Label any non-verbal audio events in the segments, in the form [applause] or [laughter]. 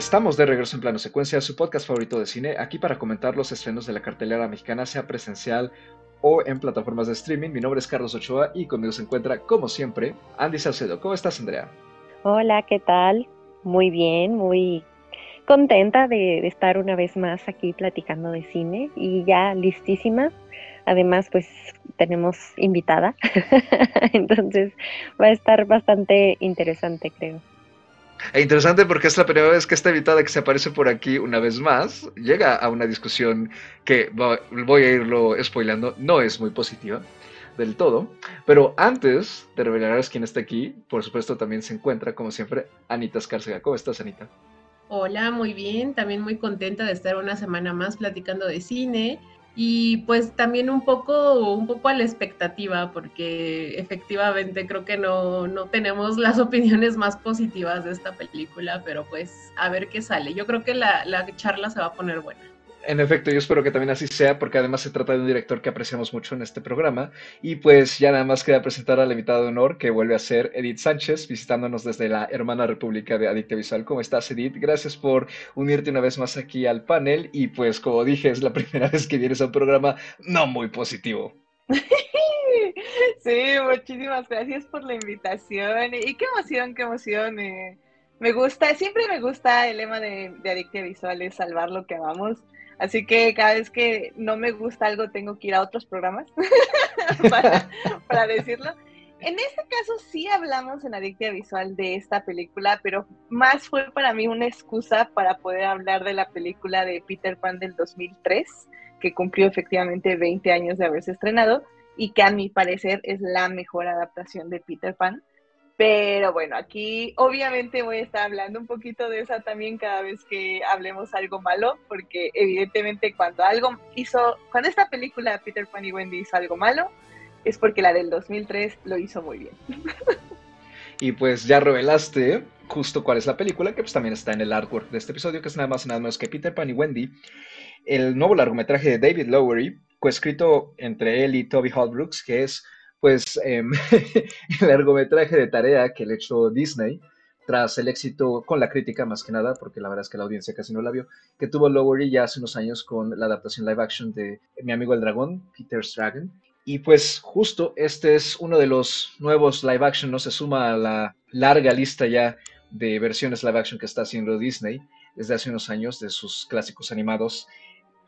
Estamos de regreso en Plano Secuencia, su podcast favorito de cine, aquí para comentar los estrenos de la cartelera mexicana, sea presencial o en plataformas de streaming. Mi nombre es Carlos Ochoa y conmigo se encuentra, como siempre, Andy Salcedo. ¿Cómo estás, Andrea? Hola, ¿qué tal? Muy bien, muy contenta de, estar una vez más aquí platicando de cine y ya listísima. Además, pues tenemos invitada, [laughs] entonces va a estar bastante interesante, creo. E interesante porque es la primera vez que esta invitada que se aparece por aquí una vez más llega a una discusión que voy a irlo spoilando, no es muy positiva del todo. Pero antes de revelarles quién está aquí, por supuesto también se encuentra, como siempre, Anita Escárcega. ¿Cómo estás, Anita? Hola, muy bien. También muy contenta de estar una semana más platicando de cine y pues también un poco, un poco a la expectativa, porque efectivamente creo que no, no tenemos las [laughs] opiniones más positivas de esta película, pero pues a ver qué sale. Yo creo que la, la charla se va a poner buena. En efecto, yo espero que también así sea, porque además se trata de un director que apreciamos mucho en este programa. Y pues ya nada más queda presentar a la invitada de honor, que vuelve a ser Edith Sánchez, visitándonos desde la hermana República de Adicta Visual. ¿Cómo estás, Edith? Gracias por unirte una vez más aquí al panel. Y pues, como dije, es la [laughs] primera vez que vienes a un programa no muy positivo. [laughs] Sí, muchísimas gracias por la invitación. Y qué emoción, qué emoción. Eh. Me gusta, siempre me gusta el lema de, de Adictia Visual, es salvar lo que amamos. Así que cada vez que no me gusta algo tengo que ir a otros programas [laughs] para, decirlo. En este caso sí hablamos en Adictia Visual de esta película, pero más fue para mí una excusa para poder hablar de la película de Peter Pan del 2003, que cumplió efectivamente 20 años de haberse estrenado y que a mi parecer es la mejor adaptación de Peter Pan. Pero bueno, aquí obviamente voy a estar hablando un poquito de esa también cada vez que hablemos algo malo, porque evidentemente cuando algo hizo, cuando esta película Peter Pan y Wendy hizo algo malo, es porque la del 2003 lo hizo muy bien. [laughs] Y pues ya revelaste justo cuál es la película, que pues también está en el artwork de este episodio, que es nada más y nada menos que Peter Pan y Wendy, el nuevo largometraje de David Lowery, coescrito entre él y Toby Holbrooks, que es pues em, [laughs] el largometraje de tarea que le echó Disney tras el éxito con la crítica más que nada, porque la verdad es que la audiencia casi no la vio, que tuvo Lowery ya hace unos años con la adaptación live action de Mi amigo el dragón, Peter's Dragon. Y pues justo este es uno de los nuevos live action, no se suma a la larga lista ya de versiones live action que está haciendo Disney desde hace unos años de sus clásicos animados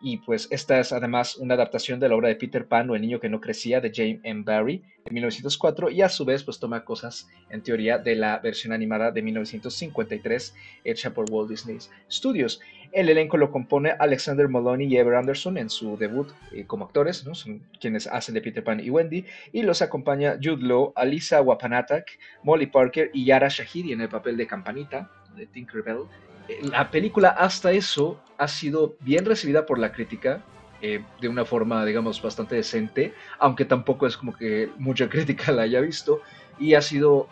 y pues esta es además una adaptación de la obra de Peter Pan o El niño que no crecía de James M. Barry de 1904 y a su vez pues toma cosas en teoría de la versión animada de 1953 hecha por Walt Disney Studios. El elenco lo compone Alexander Moloney y Ever Anderson en su debut eh, como actores, ¿no? son quienes hacen de Peter Pan y Wendy, y los acompaña Jude Law, Alisa Wapanatak, Molly Parker y Yara Shahidi en el papel de Campanita, de Tinkerbell, la película hasta eso ha sido bien recibida por la crítica, eh, de una forma, digamos, bastante decente, aunque tampoco es como que mucha [laughs] crítica la haya visto, y ha sido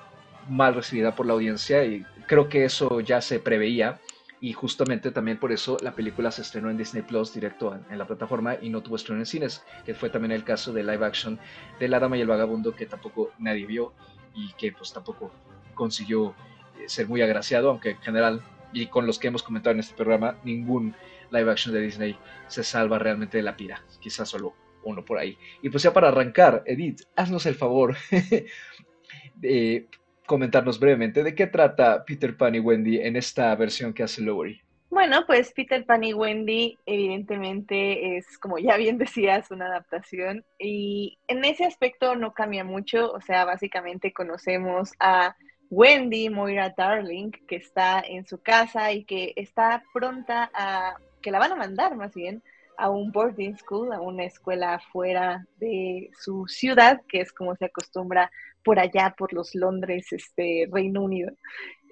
mal recibida por la audiencia, y creo que eso ya se preveía, y justamente también por eso la película se estrenó en Disney Plus directo en, la plataforma y no tuvo estreno en cines, que fue también el caso de live action de La Dama y el Vagabundo, que tampoco nadie vio y que pues tampoco consiguió eh, ser muy agraciado, aunque en general y con los que hemos comentado en este programa, ningún live action de Disney se salva realmente de la pira. Quizás solo uno por ahí. Y pues ya para arrancar, Edith, haznos el favor [laughs] de comentarnos brevemente de qué trata Peter Pan y Wendy en esta versión que hace Lowery. Bueno, pues Peter Pan y Wendy evidentemente es, como ya bien decías, una adaptación y en ese aspecto no cambia mucho, o sea, básicamente conocemos a Wendy Moira Darling, que está en su casa y que está pronta a, que la van a mandar más bien, a un boarding school, a una escuela fuera de su ciudad, que es como se acostumbra por allá, por los Londres, este, Reino Unido.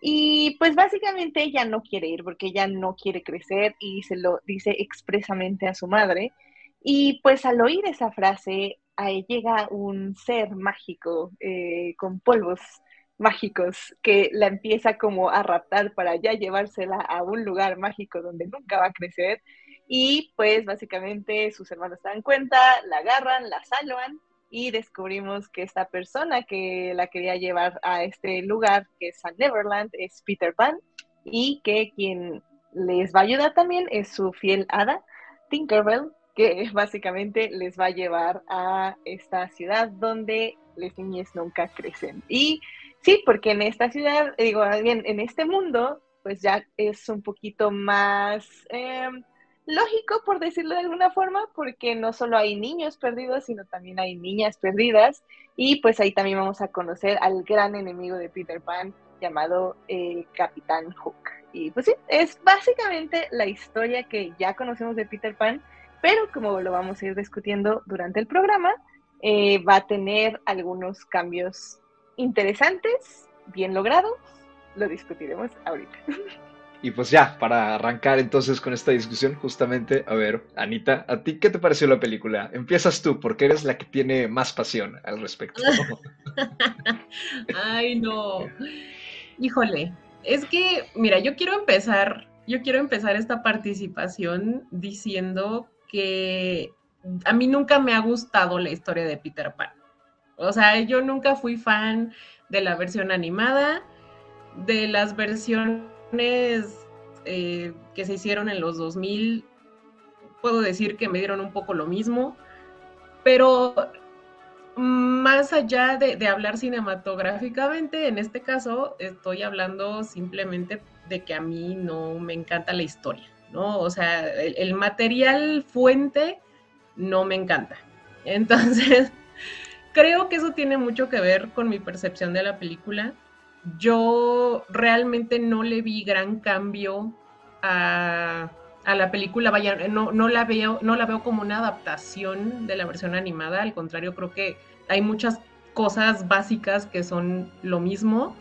Y pues básicamente ella no quiere ir porque ella no quiere crecer y se lo dice expresamente a su madre. Y pues al oír esa frase, ahí llega un ser mágico eh, con polvos mágicos que la empieza como a raptar para ya llevársela a un lugar mágico donde nunca va a crecer. Y pues básicamente sus hermanos se dan cuenta, la agarran, la salvan y descubrimos que esta persona que la quería llevar a este lugar, que es San Neverland, es Peter Pan y que quien les va a ayudar también es su fiel hada, Tinkerbell, que [laughs] básicamente les va a llevar a esta ciudad donde las niñas nunca crecen. Y sí, porque en esta ciudad, digo, bien, en este mundo, pues ya es un poquito más em, lógico, por decirlo de alguna forma, porque no solo hay niños perdidos, sino también hay niñas perdidas. Y pues ahí también vamos a conocer al gran enemigo de Peter Pan, llamado eh, Capitán Hook. Y pues sí, es básicamente la historia que ya conocemos de Peter Pan, pero como lo vamos a ir discutiendo durante el programa, eh, va a tener algunos cambios interesantes, bien logrados. Lo discutiremos ahorita. Y pues ya, para arrancar entonces con esta discusión, justamente, a ver, Anita, ¿a ti qué te pareció la película? Empiezas tú, porque eres la que tiene más pasión al respecto. [laughs] Ay, no. Híjole, es que, mira, yo quiero empezar, yo quiero empezar esta participación diciendo que a mí nunca me ha gustado la historia de Peter Pan. O sea, yo nunca fui fan de la versión animada, de las versiones eh, que se hicieron en los 2000. Puedo decir que me dieron un poco lo mismo, pero más allá de, hablar cinematográficamente, en este caso estoy hablando simplemente de que a mí no me encanta la historia, ¿no? O sea, el, material fuente no me encanta. [laughs] Entonces, creo que eso tiene mucho que ver con mi percepción de la película. Yo realmente no le vi gran cambio a, a la película, no, no, la veo, no la veo como una adaptación de la versión animada, al contrario, creo que hay muchas cosas básicas que son lo mismo.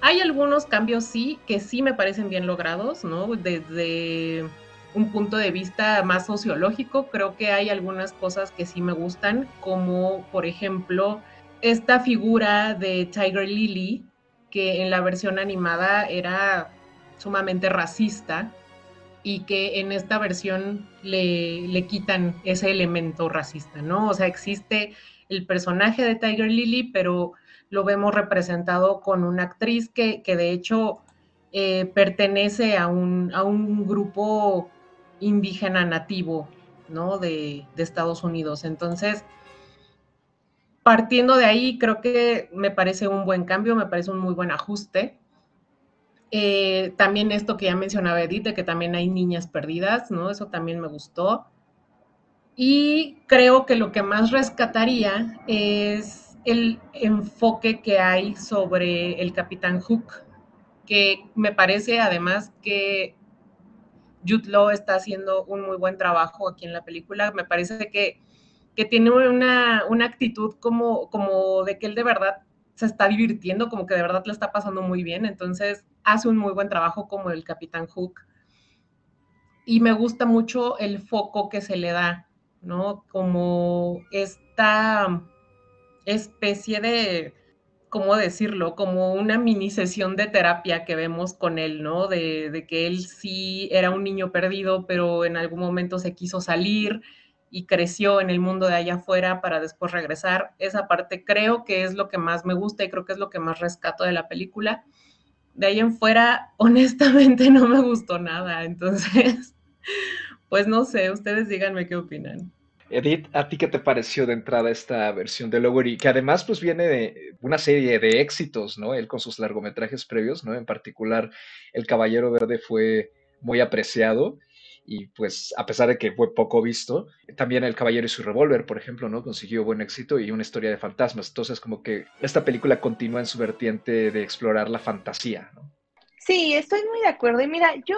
Hay algunos cambios sí, que sí me parecen bien logrados, ¿no? Desde un punto de vista más sociológico, creo que hay algunas cosas que sí me gustan, como por ejemplo esta figura de Tiger Lily, que en la versión animada era sumamente racista y que en esta versión le, le quitan ese elemento racista, ¿no? O sea, existe el personaje de Tiger Lily, pero lo vemos representado con una actriz que, de hecho eh, pertenece a un, a un, grupo indígena nativo, ¿no? De, Estados Unidos. Entonces, partiendo de ahí, creo que me parece un buen cambio, me parece un muy buen ajuste. Eh, también esto que ya mencionaba Edith, que también hay niñas perdidas, ¿no? Eso también me gustó. Y creo que lo que más rescataría es el enfoque que hay sobre el Capitán Hook, que me parece además que Jude Law está haciendo un muy buen trabajo aquí en la película. Me parece que, tiene una, actitud como, como de que él de verdad se está divirtiendo, como que de verdad le está pasando muy bien. Entonces hace un muy buen trabajo como el Capitán Hook. Y me gusta mucho el foco que se le da ¿no? Como esta especie de, ¿cómo decirlo? Como una mini sesión de terapia que vemos con él, ¿no? De, que él sí era un niño perdido, pero en algún momento se quiso salir y creció en el mundo de allá afuera para después regresar. Esa parte creo que es lo que más me gusta y creo que es lo que más rescato de la película. De ahí en fuera, [laughs] honestamente, no me gustó nada. Entonces, pues no sé, ustedes díganme qué opinan. Edith, ¿a ti qué te pareció de entrada esta versión de Lowery? Que además pues viene de una serie de éxitos, ¿no? Él con sus largometrajes previos, ¿no? En particular, El Caballero Verde fue muy apreciado y pues a pesar de que fue poco visto, también El Caballero y su Revólver, por ejemplo, ¿no? Consiguió buen éxito y una historia de fantasmas. Entonces como que esta película continúa en su vertiente de explorar la fantasía, ¿no? Sí, estoy muy de acuerdo. Y mira, yo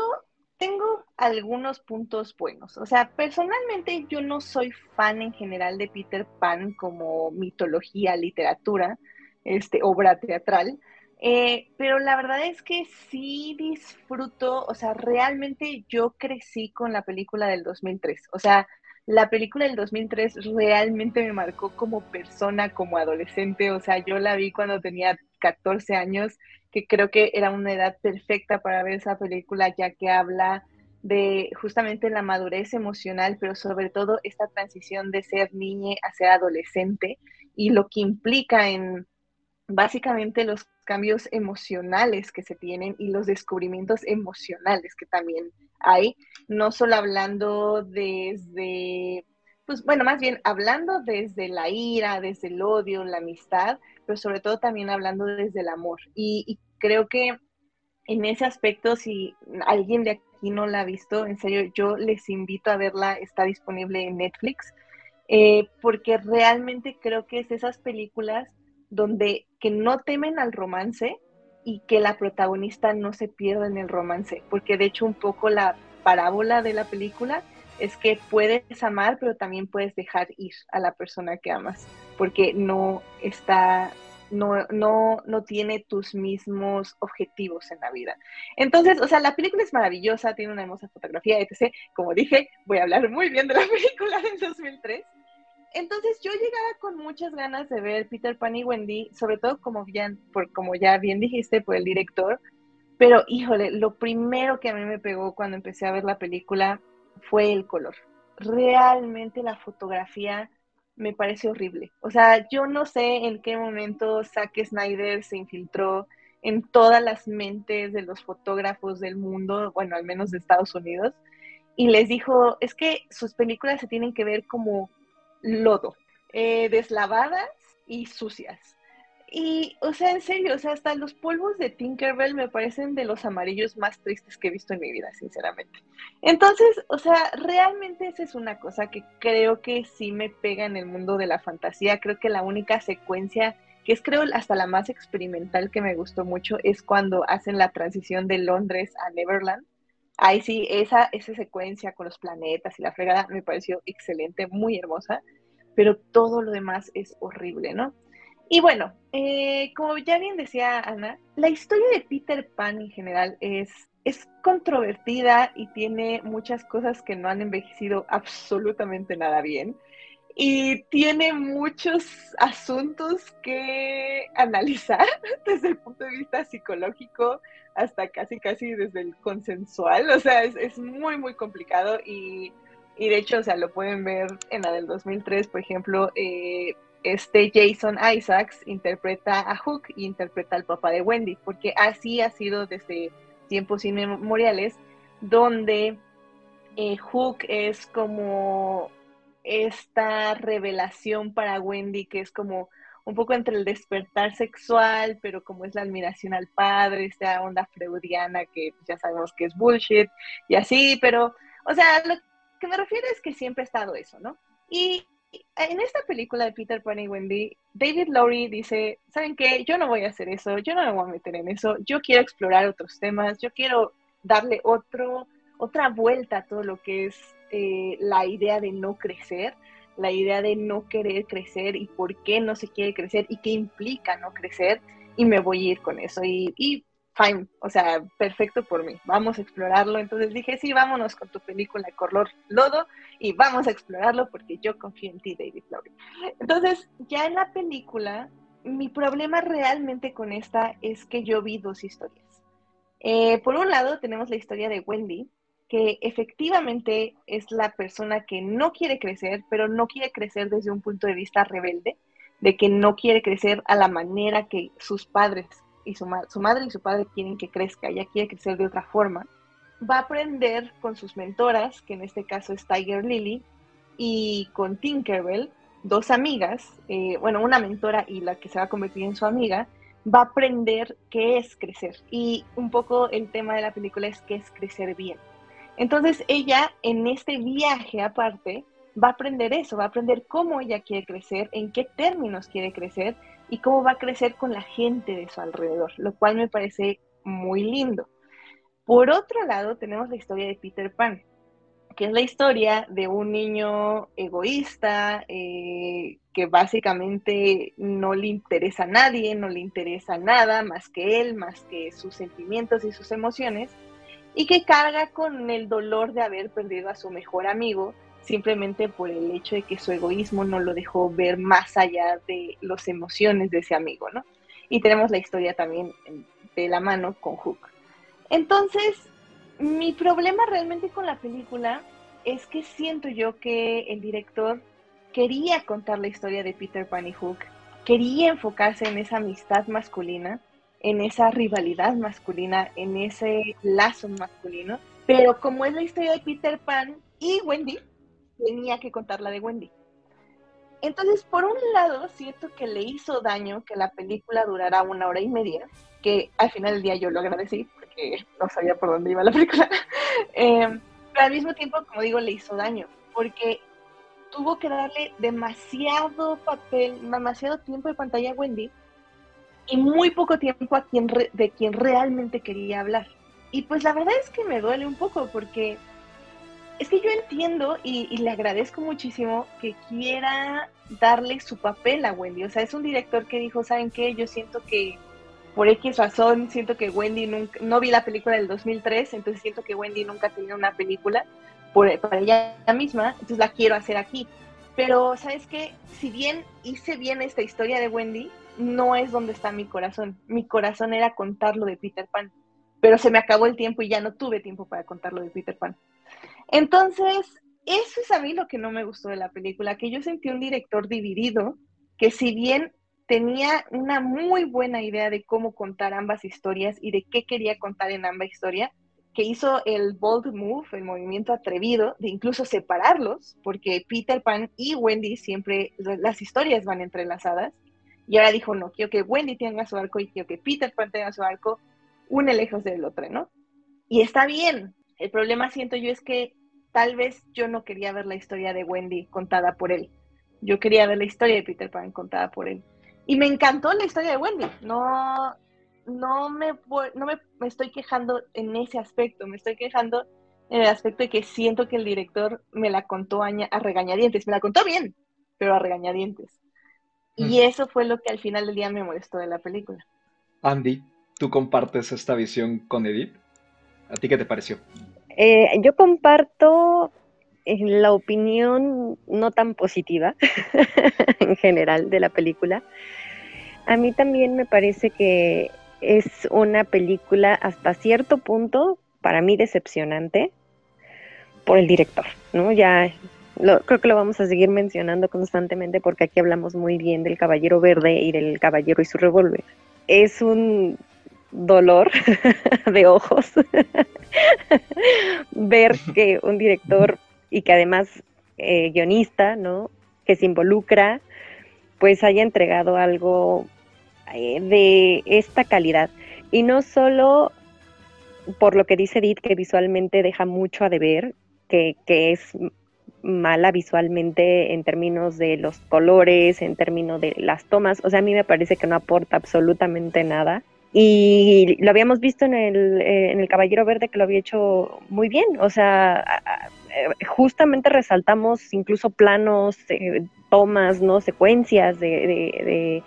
tengo algunos puntos buenos. O sea, personalmente yo no soy fan en general de Peter Pan como mitología, literatura, este, obra teatral. Eh, pero la verdad es que sí disfruto, o sea, realmente yo crecí con la película del 2003. O sea, la película del 2003 realmente me marcó como persona, como adolescente. O sea, yo la vi cuando tenía 14 años creo que era una edad perfecta para ver esa película, ya que habla de justamente la madurez emocional, pero sobre todo esta transición de ser niña a ser adolescente y lo que implica en, básicamente los cambios emocionales que se tienen y los descubrimientos emocionales que también hay, no solo hablando desde, pues bueno, más bien hablando desde la ira, desde el odio, la amistad, pero sobre todo también hablando desde el amor. Y, creo que en ese aspecto, si alguien de aquí no la ha visto, en serio, yo les invito a verla, está disponible en Netflix, eh, porque realmente creo que es esas películas donde que no temen al romance y que la protagonista no se pierda en el romance, porque de hecho un poco la parábola de la película es que puedes amar, pero también puedes dejar ir a la persona que amas, porque no está, no, no, no tiene tus mismos objetivos en la vida. Entonces, o sea, la película es maravillosa, tiene una hermosa fotografía, etc. Como dije, voy a hablar muy bien de la [laughs] película del 2003 entonces yo llegaba con muchas ganas de ver Peter Pan y Wendy, sobre todo como, bien, por, como ya bien dijiste, por el director, pero híjole, lo primero que a mí me pegó cuando empecé a ver la película fue el color. Realmente la fotografía me parece horrible. O sea, yo no sé en qué momento Zack Snyder se infiltró en todas las mentes de los fotógrafos del mundo, bueno, al menos de Estados Unidos, y les dijo, es que sus películas se tienen que ver como lodo, eh, deslavadas y sucias. Y, o sea, en serio, o sea, hasta los polvos de Tinkerbell me parecen de los amarillos más tristes que he visto en mi vida, sinceramente. Entonces, o sea, realmente esa es una cosa que creo que sí me pega en el mundo de la fantasía. Creo que la única secuencia, que es creo hasta la más experimental que me gustó mucho, es cuando hacen la transición de Londres a Neverland. Ahí sí, esa, esa secuencia con los planetas y la fregada me pareció excelente, muy hermosa, pero todo lo demás es horrible, ¿no? Y bueno, eh, como ya bien decía Ana, la historia de Peter Pan en general es, es controvertida y tiene muchas cosas que no han envejecido absolutamente nada bien. Y tiene muchos asuntos que analizar [laughs] desde el punto de vista psicológico, hasta casi, casi desde el consensual. O sea, es, muy, muy complicado y, de hecho, o sea, lo pueden ver en la del 2003, por ejemplo, eh, este Jason Isaacs interpreta a Hook y interpreta al papá de Wendy, porque así ha sido desde tiempos inmemoriales, donde eh, Hook es como esta revelación para Wendy, que es como un poco entre el despertar sexual, pero como es la admiración al padre, esta onda freudiana que ya sabemos que es bullshit y así, pero, o sea, lo que me refiero es que siempre ha estado eso, ¿no? Y en esta película de Peter Pan y Wendy, David Lowry dice, ¿saben qué? Yo no voy a hacer eso, yo no me voy a meter en eso, yo quiero explorar otros temas, yo quiero darle otro, otra vuelta a todo lo que es eh, la idea de no crecer la idea de no querer crecer y por qué no se quiere crecer y qué implica no crecer y me voy a ir con eso y, fine, o sea, perfecto por mí, vamos a explorarlo. Entonces dije, sí, vámonos con tu película color lodo y vamos a explorarlo porque yo confío en ti, David Lowry. Entonces, ya en la película, mi problema realmente con esta es que yo vi dos historias. Eh, por un lado, tenemos la historia de Wendy, que efectivamente es la persona que no quiere crecer, pero no quiere crecer desde un punto de vista rebelde, de que no quiere crecer a la manera que sus padres y su, madre y su padre quieren que crezca, ella quiere crecer de otra forma. Va a aprender con sus mentoras, que en este caso es Tiger Lily, y con Tinkerbell, dos amigas, eh, bueno, una mentora y la que se va a convertir en su amiga, va a aprender qué es crecer. Y un poco el tema de la película es qué es crecer bien. Entonces ella en este viaje aparte va a aprender eso, va a aprender cómo ella quiere crecer, en qué términos quiere crecer y cómo va a crecer con la gente de su alrededor, lo cual me parece muy lindo. Por otro lado, tenemos la historia de Peter Pan, que es la historia de un niño egoísta eh, que básicamente no le interesa a nadie, no le interesa nada más que él, más que sus sentimientos y sus emociones y que carga con el dolor de haber perdido a su mejor amigo simplemente por el hecho de que su egoísmo no lo dejó ver más allá de las emociones de ese amigo, ¿no? Y tenemos la historia también de la mano con Hook. Entonces, mi problema realmente con la película es que siento yo que el director quería contar la historia de Peter Pan y Hook, quería enfocarse en esa amistad masculina, en esa rivalidad masculina, en ese lazo masculino, pero como es la historia de Peter Pan y Wendy, tenía que contar la de Wendy. Entonces, por un lado, siento que le hizo daño que la película durara una hora y media, que al final del día yo lo agradecí porque no sabía por dónde iba la película. [laughs] Em, pero al mismo tiempo, como digo, le hizo daño, porque tuvo que darle demasiado papel, demasiado tiempo de pantalla a Wendy y muy poco tiempo a quien de quien realmente quería hablar. Y pues la verdad es que me duele un poco porque es que yo entiendo y, le agradezco muchísimo que quiera darle su papel a Wendy. O sea, es un director que dijo, ¿saben qué? Yo siento que por X razón, siento que Wendy nunca, no vi la película del 2003, entonces siento que Wendy nunca tenido una película para ella misma, entonces la quiero hacer aquí. Pero, ¿sabes qué? Si bien hice bien esta historia de Wendy, no es donde está mi corazón. Mi corazón era contarlo de Peter Pan, pero se me acabó el tiempo y ya no tuve tiempo para contarlo de Peter Pan. Entonces, eso es a mí lo que no me gustó de la película, que yo sentí un director dividido, que si bien tenía una muy buena idea de cómo contar ambas historias y de qué quería contar en ambas historias, que hizo el bold move, el movimiento atrevido, de incluso separarlos, porque Peter Pan y Wendy siempre, las historias van entrelazadas, y ahora dijo, no, quiero que Wendy tenga su arco y quiero que Peter Pan tenga su arco, une lejos del otro, ¿no? Y está bien. El problema siento yo es que tal vez yo no quería ver la historia de Wendy contada por él. Yo quería ver la historia de Peter Pan contada por él. Y me encantó la historia de Wendy. No, no, me, no me, estoy quejando en ese aspecto. Me estoy quejando en el aspecto de que siento que el director me la contó a, a regañadientes. Me la contó bien, pero a regañadientes. Y eso fue lo que al final del día me molestó de la película. Andy, ¿tú compartes esta visión con Edith? ¿A ti qué te pareció? Eh, yo comparto eh, la opinión no tan positiva [laughs] en general de la película. A mí también me parece que es una película hasta cierto punto, para mí, decepcionante por el director, ¿no? Ya creo que lo vamos a seguir mencionando constantemente porque aquí hablamos muy bien del Caballero Verde y del Caballero y su revólver. Es un dolor [laughs] de ojos [laughs] ver que un director y que además eh, guionista, ¿no? Que se involucra, pues haya entregado algo eh, de esta calidad. Y no solo por lo que dice Edith, que visualmente deja mucho a deber, que, que es mala visualmente en términos de los colores, en términos de las tomas. O sea, a mí me parece que no aporta absolutamente nada. Y lo habíamos visto en el, eh, en el Caballero Verde que lo había hecho muy bien. O sea, eh, justamente resaltamos incluso planos, eh, tomas, ¿no? Secuencias de, de,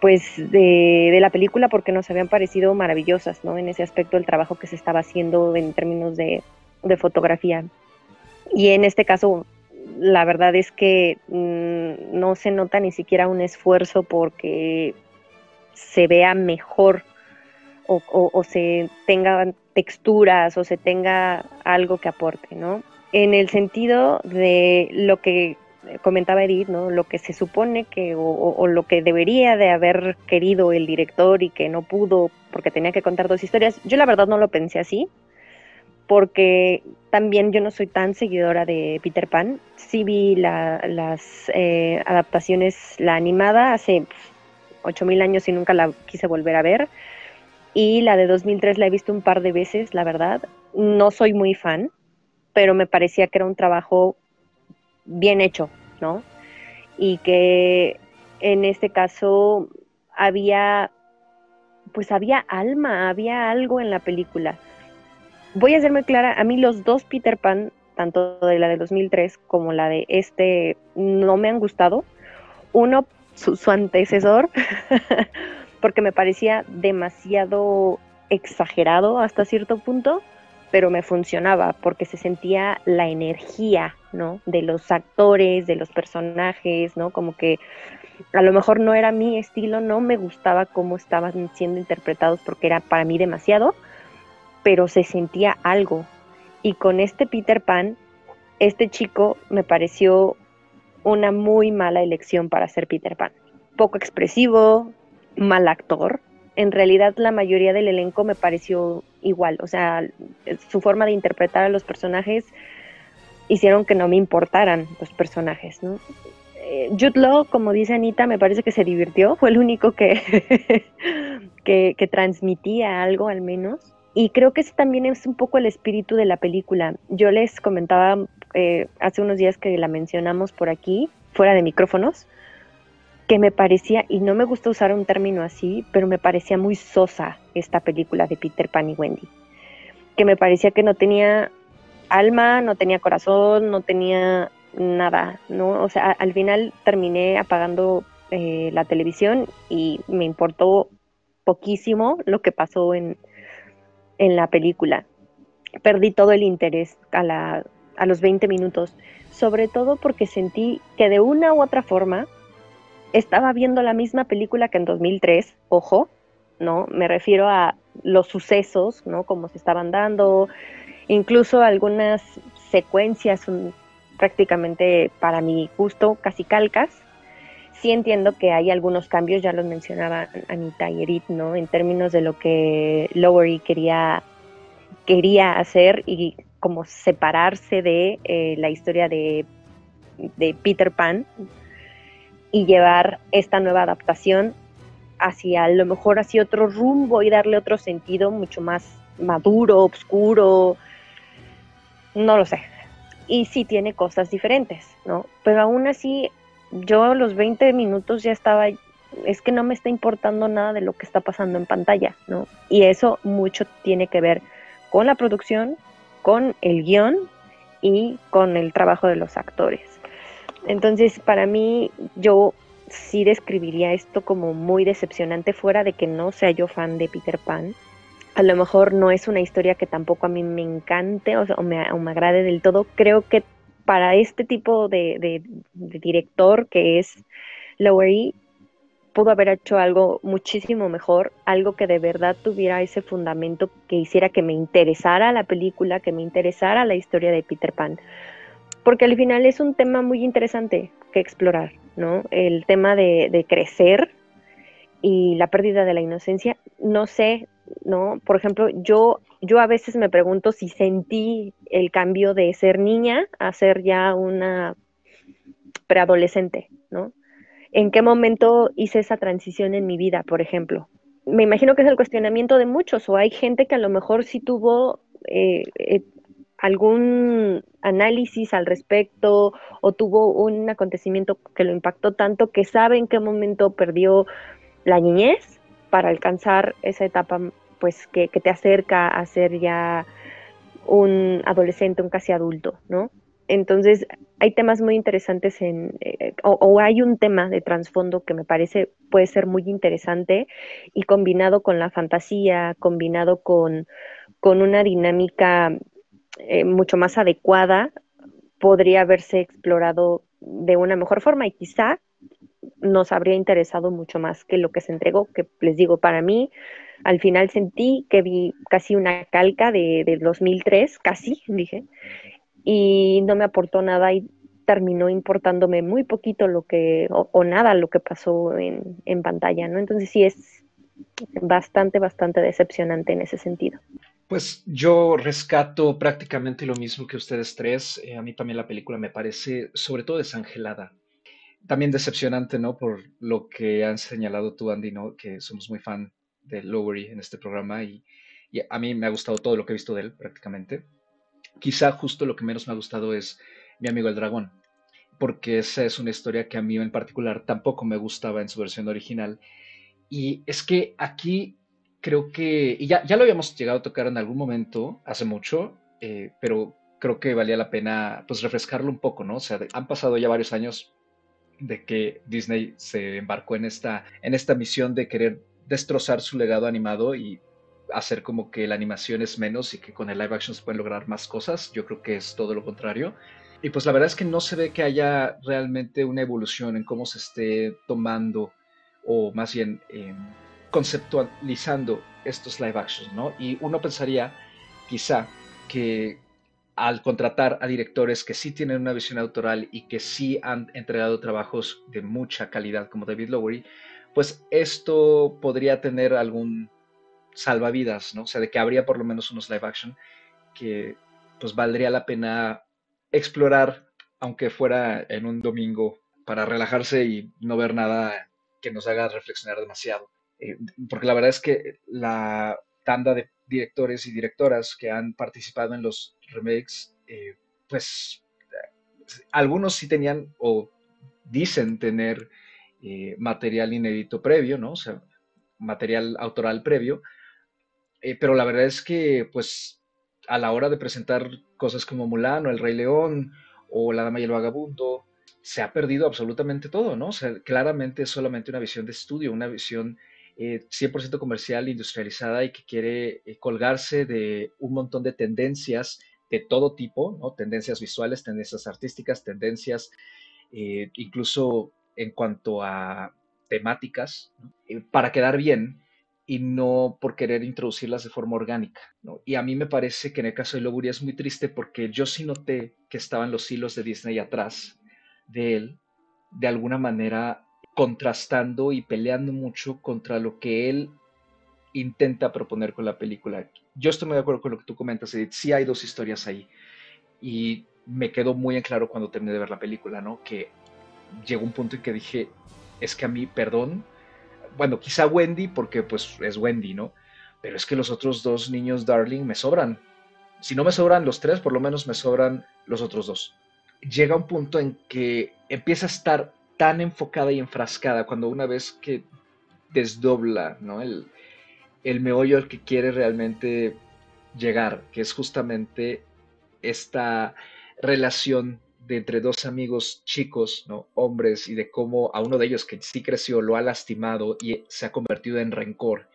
pues de, de, la película porque nos habían parecido maravillosas, ¿no? En ese aspecto el trabajo que se estaba haciendo en términos de, de fotografía. Y en este caso, la verdad es que mm, no se nota ni siquiera un esfuerzo porque se vea mejor o, se tenga texturas o se tenga algo que aporte, ¿no? En el sentido de lo que comentaba Edith, ¿no? Lo que se supone que, o, lo que debería de haber querido el director y que no pudo porque tenía que contar dos historias, yo la verdad no lo pensé así porque también yo no soy tan seguidora de Peter Pan. Sí vi las eh, adaptaciones, la animada hace 8000 años y nunca la quise volver a ver. Y la de 2003 la he visto un par de veces, la verdad. No soy muy fan, pero me parecía que era un trabajo bien hecho, ¿no? Y que en este caso había, pues había alma, había algo en la película voy a ser muy clara, a mí los dos Peter Pan, tanto de la de 2003 como la de este, no me han gustado. Uno, su, antecesor, [laughs] porque me parecía demasiado exagerado hasta cierto punto, pero me funcionaba porque se sentía la energía, ¿no? De los actores, de los personajes, ¿no? Como que a lo mejor no era mi estilo, no me gustaba cómo estaban siendo interpretados porque era para mí demasiado, pero se sentía algo. Y con este Peter Pan, este chico me pareció una muy mala elección para ser Peter Pan. poco expresivo, mal actor. En realidad la mayoría del elenco me pareció igual, o sea, su forma de interpretar a los personajes hicieron que no me importaran los personajes, ¿no? Eh, Jude Law, como dice Anita, me parece que se divirtió, fue el único que, [laughs] que, transmitía algo al menos. Y creo que ese también es un poco el espíritu de la película. Yo les comentaba eh, hace unos días que la mencionamos por aquí, fuera de micrófonos, que me parecía, y no me gusta usar un término así, pero me parecía muy sosa esta película de Peter Pan y Wendy. Que me parecía que no tenía alma, no tenía corazón, no tenía nada, ¿no? O sea, al final terminé apagando eh, la televisión y me importó poquísimo lo que pasó en, en la película. Perdí todo el interés a, la, a los 20 minutos, sobre todo porque sentí que de una u otra forma estaba viendo la misma película que en 2003, ojo, ¿no? Me refiero a los sucesos, ¿no? Como se estaban dando, incluso algunas secuencias prácticamente para mi gusto casi calcas. Sí entiendo que hay algunos cambios, ya los mencionaba Anita y Edith, ¿no? En términos de lo que Lowery quería, quería hacer y como separarse de eh, la historia de, Peter Pan, y llevar esta nueva adaptación hacia a lo mejor hacia otro rumbo y darle otro sentido mucho más maduro, oscuro, no lo sé. Y sí tiene cosas diferentes, ¿no? Pero aún así, yo los 20 minutos ya estaba, es que no me está importando nada de lo que está pasando en pantalla, ¿no? Y eso mucho tiene que ver con la producción, con el guion y con el trabajo de los actores. Entonces, para mí, yo sí describiría esto como muy decepcionante, fuera de que no sea yo fan de Peter Pan. A lo mejor no es una historia que tampoco a mí me encante o, me, agrade del todo. Creo que para este tipo de, director que es Lowery, pudo haber hecho algo muchísimo mejor, algo que de verdad tuviera ese fundamento que hiciera que me interesara la película, que me interesara la historia de Peter Pan porque al final es un tema muy interesante que explorar, ¿no? El tema de, crecer y la pérdida de la inocencia. No sé, ¿no? Por ejemplo, yo, yo a veces me pregunto si sentí el cambio de ser niña a ser ya una preadolescente, ¿no? ¿En qué momento hice esa transición en mi vida, por ejemplo? Me imagino que es el cuestionamiento de muchos, o hay gente que a lo mejor sí tuvo eh, eh, algún análisis al respecto o tuvo un acontecimiento que lo impactó tanto que sabe en qué momento perdió la niñez para alcanzar esa etapa pues que, te acerca a ser ya un adolescente, un casi adulto, ¿no? Entonces, hay temas muy interesantes en, eh, o, hay un tema de trasfondo que me parece puede ser muy interesante y combinado con la fantasía, combinado con, con una dinámica eh, mucho más adecuada, podría haberse explorado de una mejor forma y quizá nos habría interesado mucho más que lo que se entregó, que les digo, para mí, al final sentí que vi casi una calca de, 2003, casi, dije, y no me aportó nada y terminó importándome muy poquito lo que, o, nada lo que pasó en, en pantalla, ¿no? Entonces sí es bastante, bastante decepcionante en ese sentido. Pues yo rescato prácticamente lo mismo que ustedes tres. Eh, a mí también la película me parece sobre todo desangelada. También decepcionante, ¿no? Por lo que han señalado tú, Andy, ¿no? Que somos muy fan de Lowery en este programa y, a mí me ha gustado todo lo que he visto de él prácticamente. Quizá justo lo que menos me ha gustado es Mi amigo el dragón, porque esa es una historia que a mí en particular tampoco me gustaba en su versión original. Y es que aquí creo que, y ya, ya lo habíamos llegado a tocar en algún momento, hace mucho, eh, pero creo que valía la pena pues refrescarlo un poco, ¿no? O sea, han pasado ya varios años de que Disney se embarcó en esta, en esta misión de querer destrozar su legado animado y hacer como que la animación es menos y que con el live action se pueden lograr más cosas. Yo creo que es todo lo contrario. Y pues la verdad es que no se ve que haya realmente una evolución en cómo se esté tomando o más bien eh, conceptualizando estos live actions, ¿no? Y uno pensaría quizá que al contratar a directores que sí tienen una visión autoral y que sí han entregado trabajos de mucha calidad como David Lowery, pues esto podría tener algún salvavidas, ¿no? O sea, de que habría por lo menos unos live action que pues valdría la pena explorar, aunque fuera en un domingo, para relajarse y no ver nada que nos haga reflexionar demasiado. Eh, porque la verdad es que la tanda de directores y directoras que han participado en los remakes, eh, pues algunos sí tenían o dicen tener eh, material inédito previo, ¿no? O sea, material autoral previo, pero la verdad es que pues a la hora de presentar cosas como Mulan o El Rey León o La Dama y el Vagabundo, se ha perdido absolutamente todo, ¿no? O sea, claramente es solamente una visión de estudio, una visión 100% eh, comercial, industrializada y que quiere eh, colgarse de un montón de tendencias de todo tipo, ¿no? Tendencias visuales, tendencias artísticas, tendencias eh, incluso en cuanto a temáticas, para quedar bien y no por querer introducirlas de forma orgánica. Y a mí me parece que en el caso de Loburia es muy triste porque yo sí noté que estaban los hilos de Disney atrás de él, de alguna manera contrastando y peleando mucho contra lo que él intenta proponer con la película. Yo estoy muy de acuerdo con lo que tú comentas, Edith. Sí hay dos historias ahí. Y me quedó muy en claro cuando terminé de ver la película, ¿no? Que llegó un punto en que dije, es que a mí, perdón, bueno, quizá Wendy, porque pues es Wendy, ¿no? Pero es que los otros dos niños Darling me sobran. Si no me sobran los tres, por lo menos me sobran los otros dos. Llega un punto en que empieza a estar tan enfocada y enfrascada cuando una vez que desdobla ¿no? el, el meollo al que quiere realmente llegar, que es justamente esta relación de entre dos amigos chicos, ¿no? hombres, y de cómo a uno de ellos que sí creció lo ha lastimado y se ha convertido en rencor,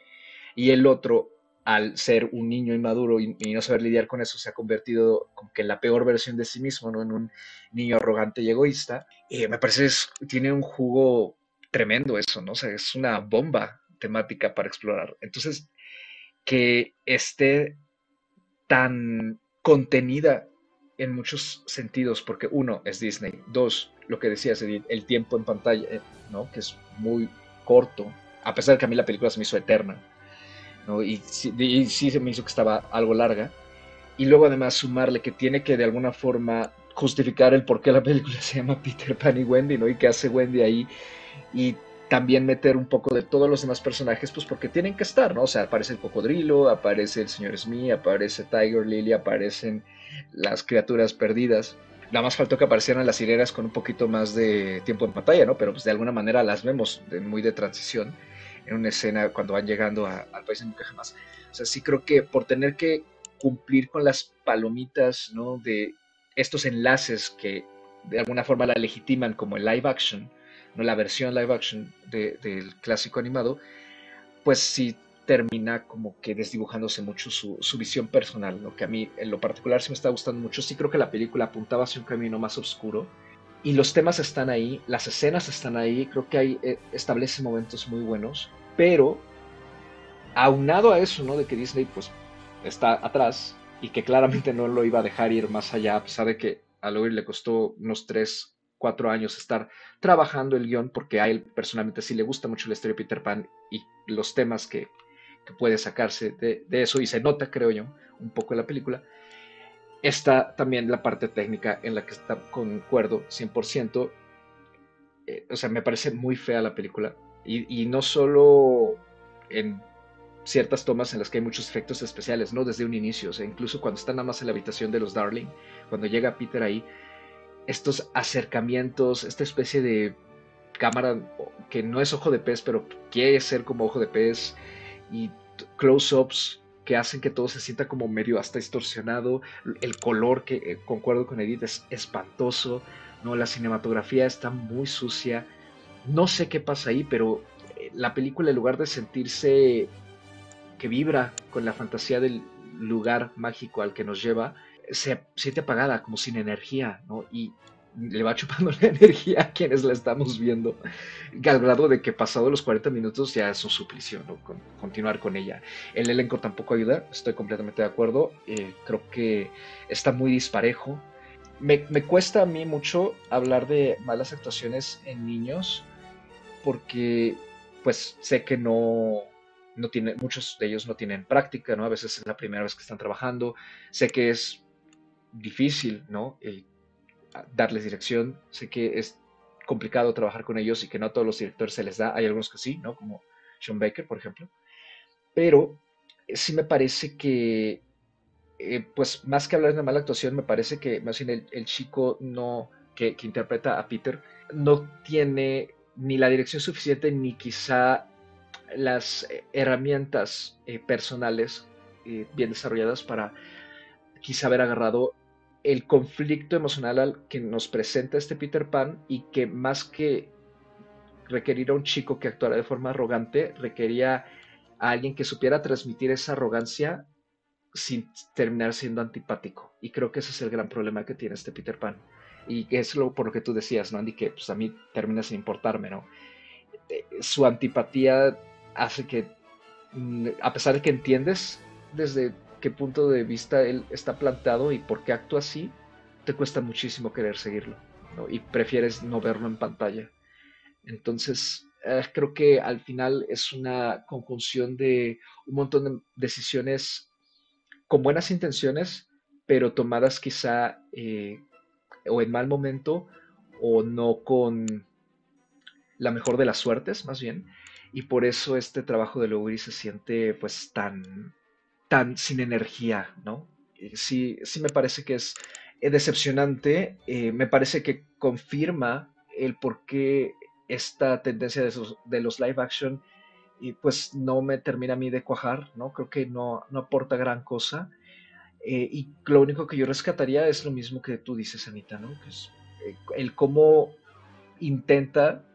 y el otro, al ser un niño inmaduro y, no saber lidiar con eso, se ha convertido como que en la peor versión de sí mismo, ¿no? en un niño arrogante y egoísta. Y me parece que tiene un jugo tremendo eso, ¿no? Es una bomba temática para explorar. Entonces, que esté tan contenida en muchos sentidos, porque uno es Disney, dos, lo que decías, el tiempo en pantalla, eh, ¿no? que es muy corto, a pesar de que a mí la película se me hizo eterna, ¿no? y, y sí se me hizo que estaba algo larga, y luego además sumarle que tiene que de alguna forma justificar el por qué la película [laughs] se llama Peter Pan y Wendy, ¿no? Y qué hace Wendy ahí, y también meter un poco de todos los demás personajes, pues porque tienen que estar, ¿no? O sea, aparece el cocodrilo, aparece el señor Smee, aparece Tiger Lily, aparecen las criaturas perdidas. Nada más faltó que aparecieran las hileras con un poquito más de tiempo en pantalla, ¿no? Pero pues de alguna manera las vemos muy de transición en una escena cuando van llegando al país de nunca jamás. O sea, sí creo que por tener que cumplir con las palomitas, ¿no? De estos enlaces que de alguna forma la legitiman como el live action. La versión live action del clásico animado, pues sí termina como que desdibujándose mucho su, visión personal, lo que a mí en lo particular sí me está gustando mucho. Sí creo que la película apuntaba hacia un camino más oscuro y los temas están ahí, las escenas están ahí, creo que ahí eh, establece momentos muy buenos, pero aunado a eso, ¿no? De que Disney pues está atrás y que claramente no lo iba a dejar ir más allá, a pesar de que a Loir le costó unos 3, 4 años estar trabajando el guion, porque a él personalmente sí le gusta mucho la historia de Peter Pan y los temas que, que puede sacarse de, eso y se nota, creo yo, un poco en la película. Está también la parte técnica en la que está concuerdo 100%. Eh, o sea, me parece muy fea la película. Y, no solo en ciertas tomas en las que hay muchos efectos especiales, no desde un inicio, o sea, incluso cuando está nada más en la habitación de los Darling, cuando llega Peter ahí, estos acercamientos, esta especie de cámara que no es ojo de pez, pero quiere ser como ojo de pez, y close-ups que hacen que todo se sienta como medio hasta distorsionado. El color, que eh, concuerdo con Edith, es espantoso. ¿no? La cinematografía está muy sucia. No sé qué pasa ahí, pero eh, la película, en lugar de sentirse que vibra con la fantasía del lugar mágico al que nos lleva, se siente apagada, como sin energía, ¿no? Y le va chupando [laughs] la energía a quienes la estamos viendo, al grado de que pasado los 40 minutos ya es un suplicio, ¿no? continuar con ella. El elenco tampoco ayuda, estoy completamente de acuerdo, eh, creo que está muy disparejo. Me, me, cuesta a mí mucho hablar de malas actuaciones en niños, porque pues sé que no, no tiene, muchos de ellos no tienen práctica, ¿no? A veces es la primera vez que están trabajando. Sé que es difícil, ¿no? darles dirección. Sé que es complicado trabajar con ellos y que no a todos los directores se les da. Hay algunos que sí, ¿no? Como Sean Baker, por ejemplo. Pero sí me parece que, eh, pues más que hablar de una mala actuación, me parece que más bien el, chico no, que, que, interpreta a Peter no tiene ni la dirección suficiente ni quizá las eh, herramientas eh, personales bien desarrolladas para quizá haber agarrado el conflicto emocional que nos presenta este Peter Pan y que más que requerir a un chico que actuara de forma arrogante, requería a alguien que supiera transmitir esa arrogancia sin terminar siendo antipático. Y creo que ese es el gran problema que tiene este Peter Pan. Y es lo por lo que tú decías, ¿no, Andy? Que pues, a mí termina sin importarme, ¿no? Eh, su antipatía hace que, mm, a pesar de que entiendes desde qué punto de vista él está plantado y por qué actúa así, te cuesta muchísimo querer seguirlo y prefieres no verlo en pantalla. Entonces, eh, creo que al final es una conjunción de un montón de decisiones con buenas intenciones, pero tomadas quizá eh, o en mal momento o no con la mejor de las suertes, más bien. Y por eso este trabajo de Lowry se siente pues tan tan sin energía, ¿no? Eh, sí, sí me parece que es eh, decepcionante, eh, me parece que confirma el por qué esta tendencia de, los live action y pues no me termina a mí de cuajar, ¿no? Creo que no, no aporta gran cosa. y lo único que yo rescataría es lo mismo que tú dices, Anita, ¿no? Que es el cómo intenta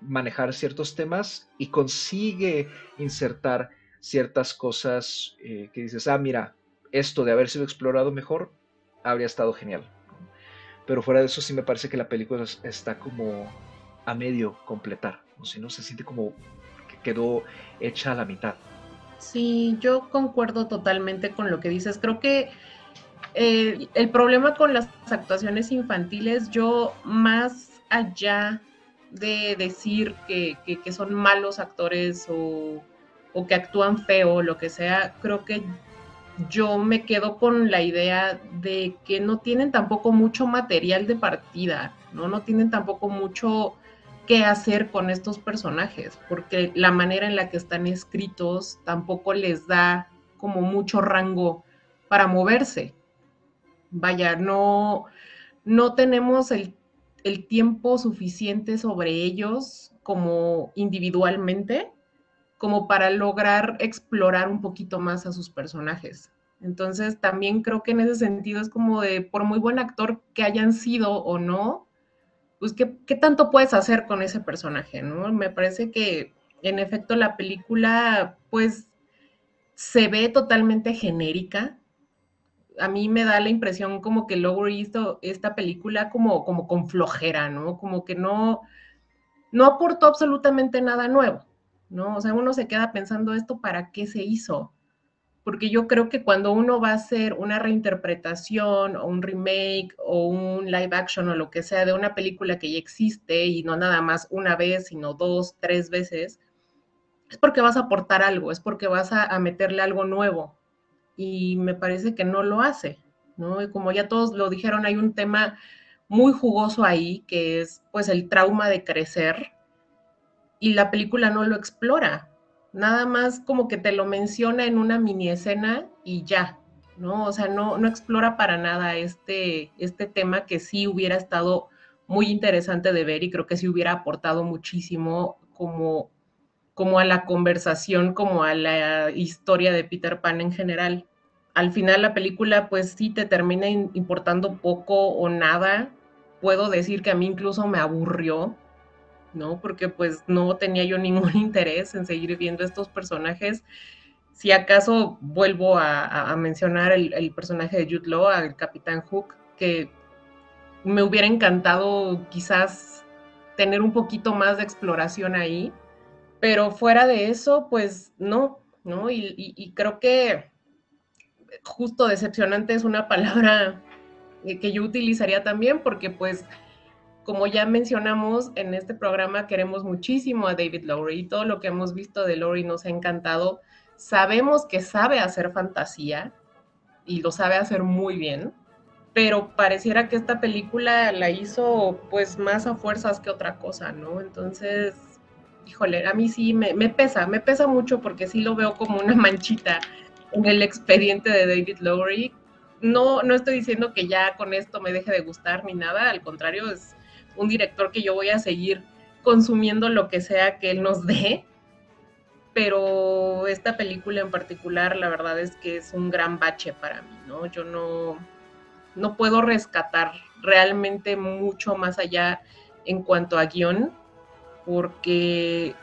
manejar ciertos temas y consigue insertar ciertas cosas eh, que dices, ah, mira, esto de haber sido explorado mejor habría estado genial. Pero fuera de eso sí me parece que la película está como a medio completar, ¿no? Si no se siente como que quedó hecha a la mitad. Sí, yo concuerdo totalmente con lo que dices. Creo que eh, el problema con las actuaciones infantiles, yo más allá de decir que, que son malos actores o o que actúan feo, lo que sea, creo que yo me quedo con la idea de que no tienen tampoco mucho material de partida, ¿no? No tienen tampoco mucho que hacer con estos personajes, porque la manera en la que están escritos tampoco les da como mucho rango para moverse. Vaya, no, no tenemos el, el tiempo suficiente sobre ellos como individualmente como para lograr explorar un poquito más a sus personajes. Entonces, también creo que en ese sentido es como de, por muy buen actor que hayan sido o no, pues, ¿qué, tanto puedes hacer con ese personaje? ¿no? Me parece que, en efecto, la película, pues, se ve totalmente genérica. A mí me da la impresión como que Lowery hizo esta película como, como con flojera, ¿no? Como que no, no aportó absolutamente nada nuevo. ¿No? O sea, uno se queda pensando esto para qué se hizo. Porque yo creo que cuando uno va a hacer una reinterpretación o un remake o un live action o lo que sea de una película que ya existe y no nada más una vez, sino dos, tres veces, es porque vas a aportar algo, es porque vas a, meterle algo nuevo. Y me parece que no lo hace, ¿no? Y como ya todos lo dijeron, hay un tema muy jugoso ahí, que es pues el trauma de crecer, y la película no lo explora. Nada más como que te lo menciona en una mini escena y ya, ¿no? O sea, no, no explora para nada este, este tema que sí hubiera estado muy interesante de ver y creo que sí hubiera aportado muchísimo como, como a la conversación, como a la historia de Peter Pan en general. Al final la película pues sí te termina importando poco o nada. Puedo decir que a mí incluso me aburrió, ¿no? Porque pues no tenía yo ningún [laughs] interés en seguir viendo estos personajes. Si acaso vuelvo a, mencionar el, personaje de Jude Law, al Capitán Hook, que me hubiera encantado quizás tener un poquito más de exploración ahí, pero fuera de eso, pues no, ¿no? Y, creo que justo decepcionante es una palabra que yo utilizaría también porque pues como ya mencionamos en este programa queremos muchísimo a David Lowry y todo lo que hemos visto de Lowry nos ha encantado. Sabemos que sabe hacer fantasía y lo sabe hacer muy bien, pero pareciera que esta película la hizo pues más a fuerzas que otra cosa, ¿no? Entonces, híjole, a mí sí me, pesa, me pesa mucho porque sí lo veo como una [laughs] manchita en el expediente de David Lowery. No, no estoy diciendo que ya con esto me deje de gustar ni nada, al contrario, es un director que yo voy a seguir consumiendo lo que sea que él nos dé, pero esta película en particular, la verdad es que es un gran bache para mí, ¿no? Yo no, no puedo rescatar realmente mucho más allá en cuanto a guion, porque,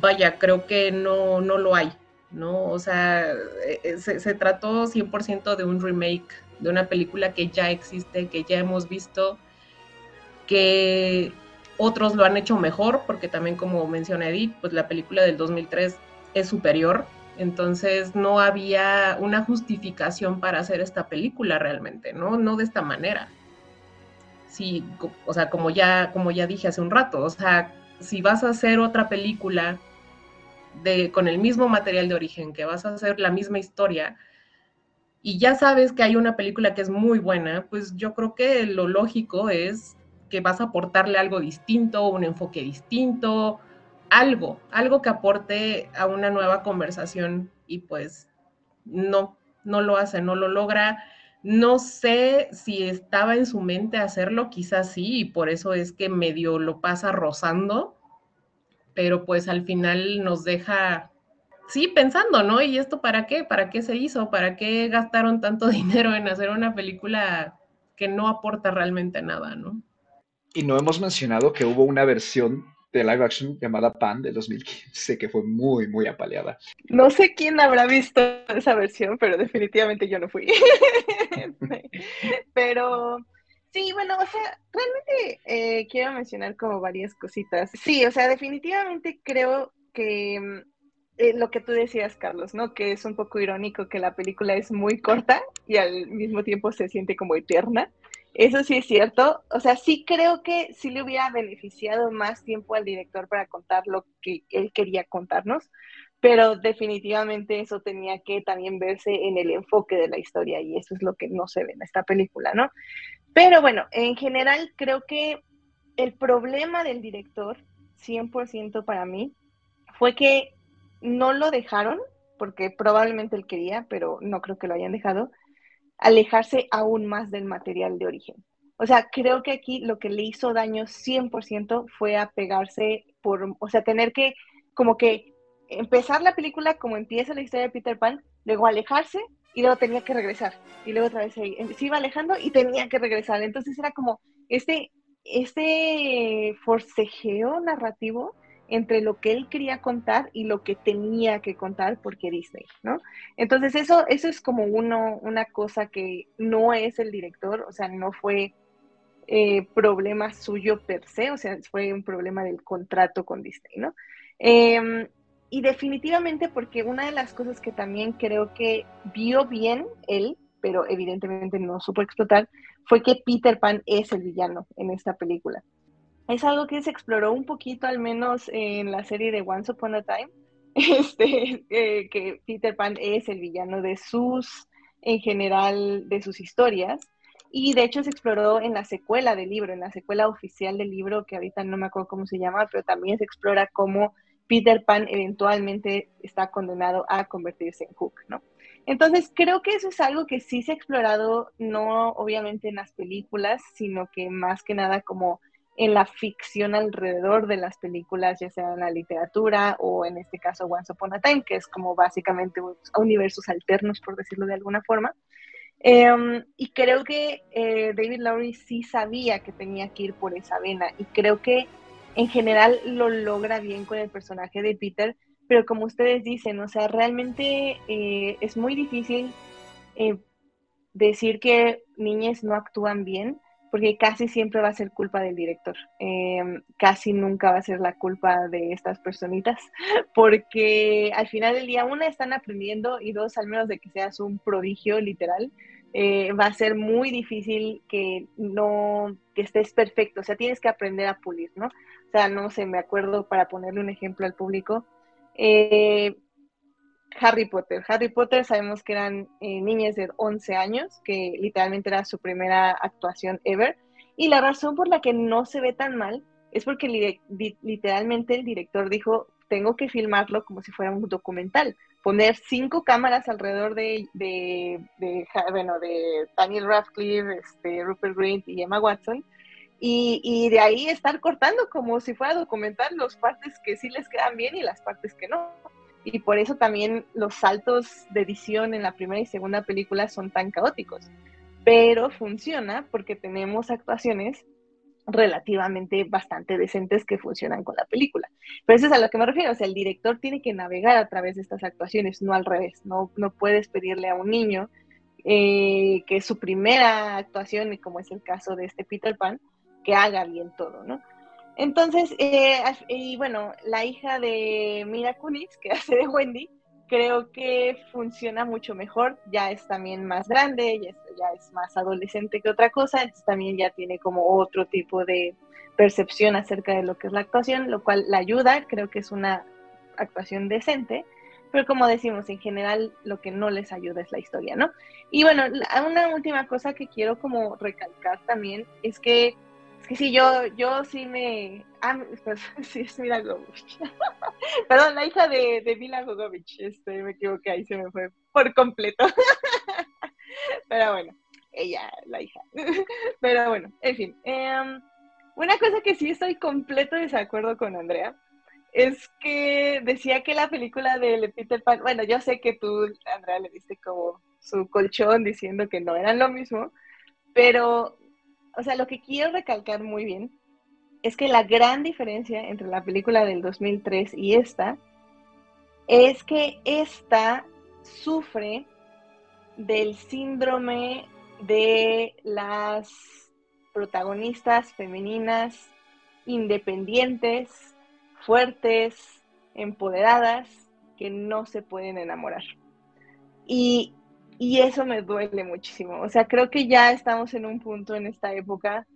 vaya, creo que no, no lo hay, ¿no? O sea, eh, eh, se, se trató 100% de un remake de una película que ya existe, que ya hemos visto, que otros lo han hecho mejor, porque también como menciona Edith, pues la película del 2003 es superior, entonces no había una justificación para hacer esta película realmente, ¿no? No de esta manera. Sí, o sea, como ya, como ya dije hace un rato, o sea, si vas a hacer otra película de, con el mismo material de origen, que vas a hacer la misma historia, y ya sabes que hay una película que es muy buena, pues yo creo que lo lógico es que vas a aportarle algo distinto, un enfoque distinto, algo, algo que aporte a una nueva conversación y pues no, no lo hace, no lo logra. No sé si estaba en su mente hacerlo, quizás sí, y por eso es que medio lo pasa rozando, pero pues al final nos deja, sí, pensando, ¿no? ¿Y esto para qué? ¿Para qué se hizo? ¿Para qué gastaron tanto [laughs] dinero en hacer una película que no aporta realmente nada, ¿no? Y no hemos mencionado que hubo una versión de live action llamada Pan de 2015, que fue muy, muy apaleada. No sé quién habrá visto esa versión, pero definitivamente yo no fui. [laughs] pero sí, bueno, o sea, realmente eh, quiero mencionar como varias cositas. Sí, o sea, definitivamente creo que mm, eh, lo que tú decías, Carlos, ¿no? Que es un poco irónico que la película es muy corta y al mismo tiempo se siente como eterna. Eso sí es cierto. O sea, sí creo que sí le hubiera beneficiado más tiempo al director para contar lo que él quería contarnos, pero definitivamente eso tenía que también verse en el enfoque de la historia y eso es lo que no se ve en esta película, ¿no? Pero bueno, en general creo que el problema del director, 100% para mí, fue que no lo dejaron, porque probablemente él quería, pero no creo que lo hayan dejado, alejarse aún más del material de origen. O sea, creo que aquí lo que le hizo daño 100% fue apegarse por, o sea, tener que como que empezar la película como empieza la historia de Peter Pan, luego alejarse y luego tenía que regresar. Y luego otra vez se, se iba alejando y tenía que regresar. Entonces era como este, este forcejeo narrativo entre lo que él quería contar y lo que tenía que contar porque Disney, ¿no? Entonces eso, eso es como uno, una cosa que no es el director, o sea, no fue eh, problema suyo per se, o sea, fue un problema del contrato con Disney, ¿no? Em, y definitivamente porque una de las cosas que también creo que vio bien él, pero evidentemente no supo explotar, fue que Peter Pan es el villano en esta película es algo que se exploró un poquito, al menos en la serie de Once Upon a Time, [laughs] este, eh, que Peter Pan es el villano de sus, en general, de sus historias. Y de hecho se exploró en la secuela del libro, en la secuela oficial del libro, que ahorita no me acuerdo cómo se llama, pero también se explora cómo Peter Pan eventualmente está condenado a convertirse en Hook, ¿no? Entonces, creo que eso es algo que sí se ha explorado, no obviamente en las películas, sino que más que nada como en la ficción alrededor de las películas, ya sea en la literatura o en este caso Once Upon a Time, que es como básicamente universos alternos, por decirlo de alguna forma. Em, y creo que eh, David Lowry sí sabía que tenía que ir por esa vena y creo que en general lo logra bien con el personaje de Peter, pero como ustedes dicen, o sea, realmente eh, es muy difícil eh, decir que niñas no actúan bien, porque casi siempre va a ser culpa del director. Em, casi nunca va a ser la culpa de estas personitas, [laughs] porque al final del día, una, están aprendiendo y dos, al menos de que seas un prodigio literal, eh, va a ser muy difícil que no, que estés perfecto, o sea, tienes que aprender a pulir, ¿no? O sea, no sé, me acuerdo para ponerle un ejemplo al público, eh, Harry Potter. Harry Potter sabemos que eran eh, niñas de 11 años, que literalmente era su primera actuación ever. Y la razón por la que no se ve tan mal es porque literalmente el director dijo, tengo que filmarlo como si fuera un documental. Poner cinco cámaras alrededor de, de, bueno, de Daniel Radcliffe, este, Rupert Grint y Emma Watson. Y, y, de ahí estar cortando como si fuera documental las partes que sí les quedan bien y las partes que no y por eso también los saltos de edición en la primera y segunda película son tan caóticos. Pero funciona porque tenemos actuaciones relativamente bastante decentes que funcionan con la película. Pero eso es a lo que me refiero, o sea, el director tiene que navegar a través de estas actuaciones, no al revés, no, no puedes pedirle a un niño eh, que su primera actuación, como es el caso de este Peter Pan, que haga bien todo, ¿no? Entonces, eh, y bueno, la hija de Mira Kunis, que [laughs] hace de Wendy, creo que funciona mucho mejor. Ya es también más grande, ya es, ya es más adolescente que otra cosa, entonces también ya tiene como otro tipo de percepción acerca de lo que es la actuación, lo cual la ayuda, creo que es una actuación decente, pero como decimos, en general lo que no les ayuda es la historia, ¿no? Y bueno, una última cosa que quiero como recalcar también es que que sí, yo, yo sí me... Ah, pues, [laughs] sí, es Mila Gogovich. [laughs] Perdón, la hija de, de Mila Gogovich. Este, me equivoqué, ahí se me fue por completo. [laughs] Pero bueno, ella, la hija. Pero bueno, en fin. Em, una cosa que sí estoy completo desacuerdo con Andrea es que decía que la película de Peter Pan, bueno, yo sé que tú, Andrea, le diste como su colchón diciendo que no eran lo mismo, pero o sea, lo que quiero recalcar muy bien es que la gran diferencia entre la película del 2003 y esta es que esta sufre del síndrome de las protagonistas femeninas independientes, fuertes, empoderadas, que no se pueden enamorar. Y y eso me duele muchísimo. O sea, creo que ya estamos en un punto en esta época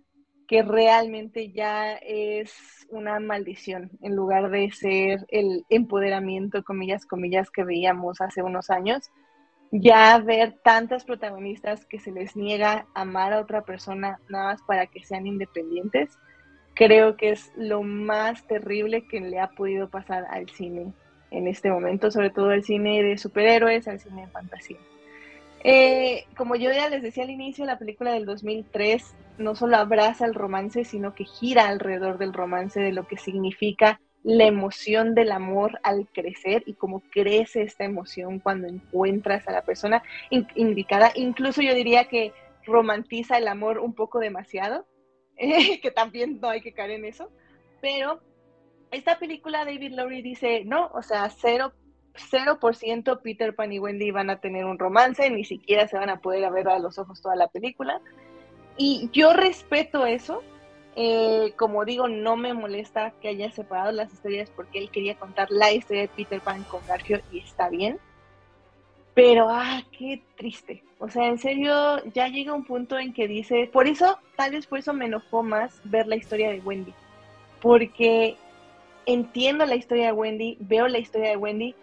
que realmente ya es una maldición en lugar de ser el empoderamiento, comillas, comillas, que veíamos hace unos años. Ya ver tantas protagonistas que se les niega amar a otra persona nada más para que sean independientes, creo que es lo más terrible que le ha podido pasar al cine en este momento, sobre todo al cine de superhéroes, al cine de fantasía. Eh, como yo ya les decía al inicio, la película del 2003 no solo abraza el romance, sino que gira alrededor del romance, de lo que significa la emoción del amor al crecer y cómo crece esta emoción cuando encuentras a la persona indicada. Incluso yo diría que romantiza el amor un poco demasiado, [laughs] que también no hay que caer en eso, pero esta película David Lowry dice, no, o sea, cero 0% Peter Pan y Wendy van a tener un romance, ni siquiera se van a poder ver a los ojos toda la película. Y yo respeto eso. Eh, como digo, no me molesta que haya separado las historias porque él quería contar la historia de Peter Pan con Garfio y está bien. Pero, ah, qué triste. O sea, en serio, ya llega un punto en que dice, por eso, tal vez por eso me enojó más ver la historia de Wendy. Porque entiendo la historia de Wendy, veo la historia de Wendy,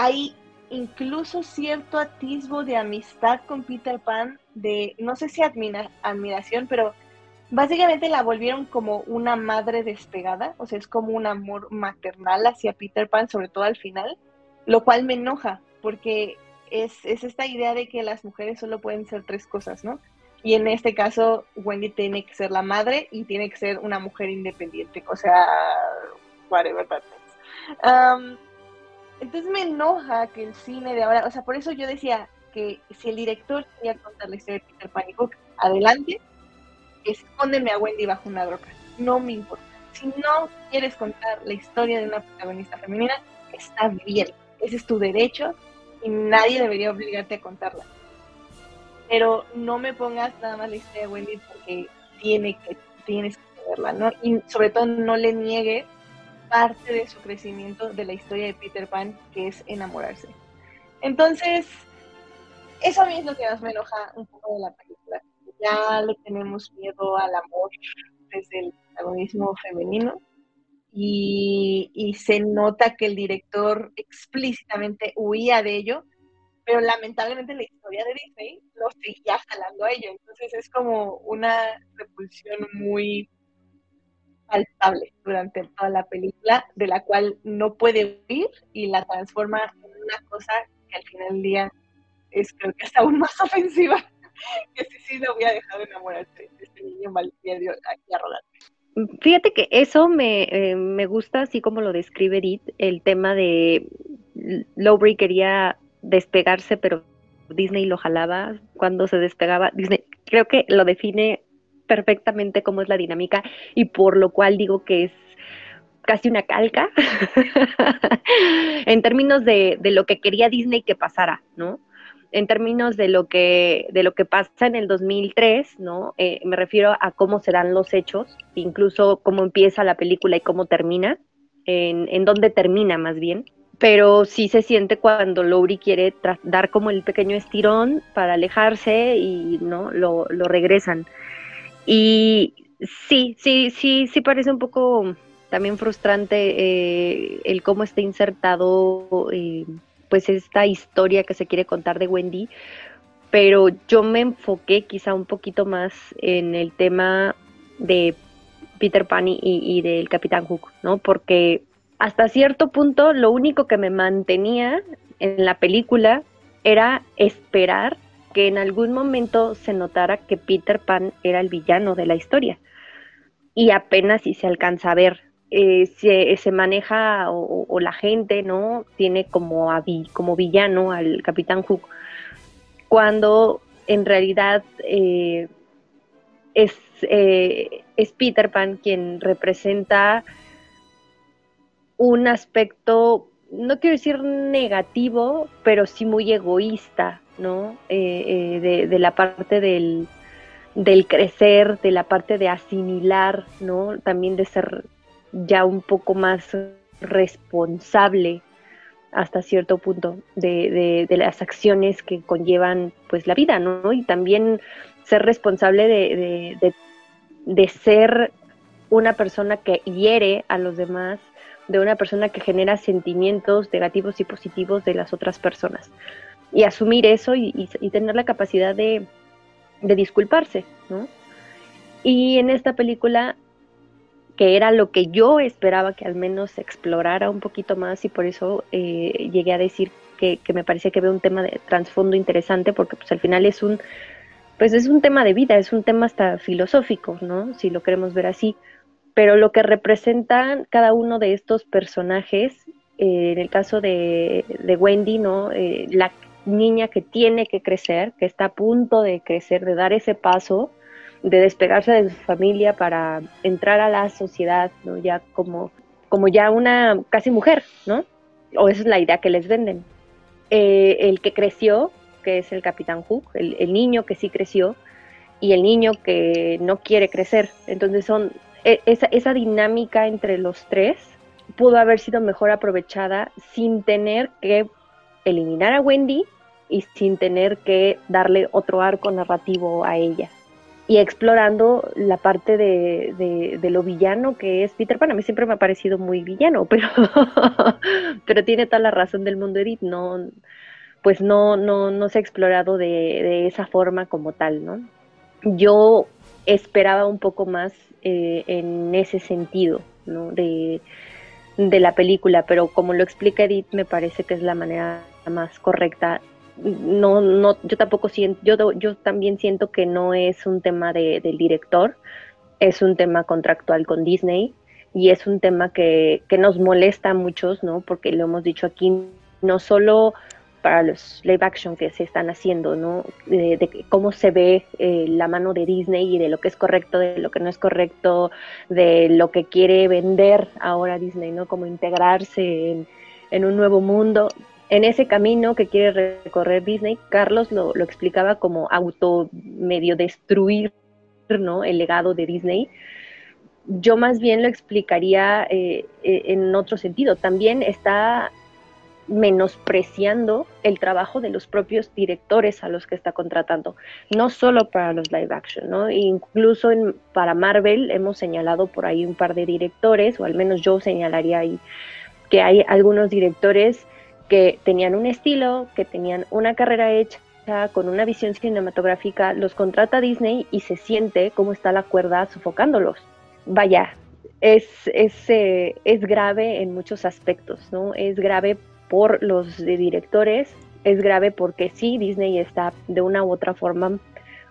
hay incluso cierto atisbo de amistad con Peter Pan, de no sé si admiración, pero básicamente la volvieron como una madre despegada, o sea, es como un amor maternal hacia Peter Pan, sobre todo al final, lo cual me enoja, porque es, es esta idea de que las mujeres solo pueden ser tres cosas, ¿no? Y en este caso, Wendy tiene que ser la madre y tiene que ser una mujer independiente, o sea, whatever that um, entonces me enoja que el cine de ahora, o sea, por eso yo decía que si el director quería contar la historia de Peter Pan y Hook, adelante, escóndeme a Wendy bajo una roca, no me importa. Si no quieres contar la historia de una protagonista femenina, está bien, ese es tu derecho y nadie debería obligarte a contarla. pero no me pongas nada más la historia de Wendy porque tiene que, tienes que verla, ¿no? Y sobre todo no le niegue parte de su crecimiento de la historia de Peter Pan, que es enamorarse. Entonces, eso a mí es lo que más me enoja un poco de la película. Ya le tenemos miedo al amor desde el protagonismo femenino y, y se nota que el director explícitamente huía de ello, pero lamentablemente la historia de Disney lo seguía jalando a ello. Entonces es como una repulsión muy palpable durante toda la película, de la cual no puede huir y la transforma en una cosa que al final del día es creo que es aún más [laughs] ofensiva, que si sí lo hubiera dejado enamorarse de este niño malpierdo aquí a rodar. Fíjate que eso me, eh, me gusta, así como lo describe Edith, el tema de Lowry quería despegarse, pero Disney lo jalaba cuando se despegaba. Disney creo que lo define perfectamente cómo es la dinámica y por lo cual digo que es casi una calca [laughs] en términos de, lo que quería Disney que pasara, ¿no? En términos de lo que, de lo que pasa en el 2003, ¿no? Eh, me refiero a cómo se dan los hechos, incluso cómo empieza la película y cómo termina, en, en dónde termina más bien pero sí se siente cuando Lowry quiere dar como el pequeño estirón para alejarse y no lo, lo regresan. Y sí, sí, sí, sí parece un poco también frustrante eh, el cómo está insertado eh, pues esta historia que se quiere contar de Wendy, pero yo me enfoqué quizá un poquito más en el tema de Peter Pan y, y del Capitán Hook, ¿no? Porque hasta cierto punto lo único que me mantenía en la película era esperar que en algún momento se notara que Peter Pan era el villano de la historia. Y apenas si se alcanza a ver, eh, se, maneja o, la gente, ¿no? Tiene como, como villano al Capitán Hook, cuando en realidad eh, es, eh, es Peter Pan quien representa un aspecto, no quiero decir negativo, pero sí muy egoísta ¿no? Eh, eh, de, la parte del, del, crecer, de la parte de asimilar, ¿no? También de ser ya un poco más responsable hasta cierto punto de, las acciones que conllevan pues la vida, ¿no? Y también ser responsable de, de ser una persona que hiere a los demás, de una persona que genera sentimientos negativos y positivos de las otras personas y asumir eso y, tener la capacidad de, disculparse, ¿no? Y en esta película, que era lo que yo esperaba que al menos explorara un poquito más y por eso eh, llegué a decir que, me parecía que veo un tema de trasfondo interesante porque pues al final es un, pues es un tema de vida, es un tema hasta filosófico, ¿no? Si lo queremos ver así. Pero lo que representan cada uno de estos personajes, eh, en el caso de, Wendy, ¿no? Eh, la, niña que tiene que crecer, que está a punto de crecer, de dar ese paso, de despegarse de su familia para entrar a la sociedad, ¿no? Ya como, como ya una casi mujer, ¿no? O esa es la idea que les venden. Eh, el que creció, que es el Capitán Hook, el, niño que sí creció, y el niño que no quiere crecer. Entonces son e, esa, esa dinámica entre los tres pudo haber sido mejor aprovechada sin tener que eliminar a Wendy y sin tener que darle otro arco narrativo a ella. Y explorando la parte de, de, lo villano que es Peter Pan. A mí siempre me ha parecido muy villano, [laughs] pero, pero tiene toda la razón del mundo Edith. No, pues no, no, no se ha explorado de, de esa forma como tal, ¿no? Yo esperaba un poco más eh, en ese sentido, ¿no? De, de la película, pero como lo explica Edith, me parece que es la manera más correcta. No, no, yo tampoco siento, yo, yo también siento que no es un tema de, del director, es un tema contractual con Disney y es un tema que, que nos molesta a muchos, ¿no? Porque lo hemos dicho aquí, no solo para los live action que se están haciendo, ¿no? De, cómo se ve eh, la mano de Disney y de lo que es correcto, de lo que no es correcto, de lo que quiere vender ahora Disney, ¿no? Como integrarse en, un nuevo mundo. en ese camino que quiere recorrer Disney, Carlos lo, lo explicaba como auto medio destruir ¿no? el legado de Disney. Yo más bien lo explicaría eh, eh, en otro sentido. También está menospreciando el trabajo de los propios directores a los que está contratando, no solo para los live action, ¿no? Incluso en, para Marvel hemos señalado por ahí un par de directores, o al menos yo señalaría ahí que hay algunos directores que tenían un estilo, que tenían una carrera hecha con una visión cinematográfica, los contrata Disney y se siente cómo está la cuerda sofocándolos. Vaya, es, es, eh, es grave en muchos aspectos, ¿no? Es grave por los directores, es grave porque sí, Disney está de una u otra forma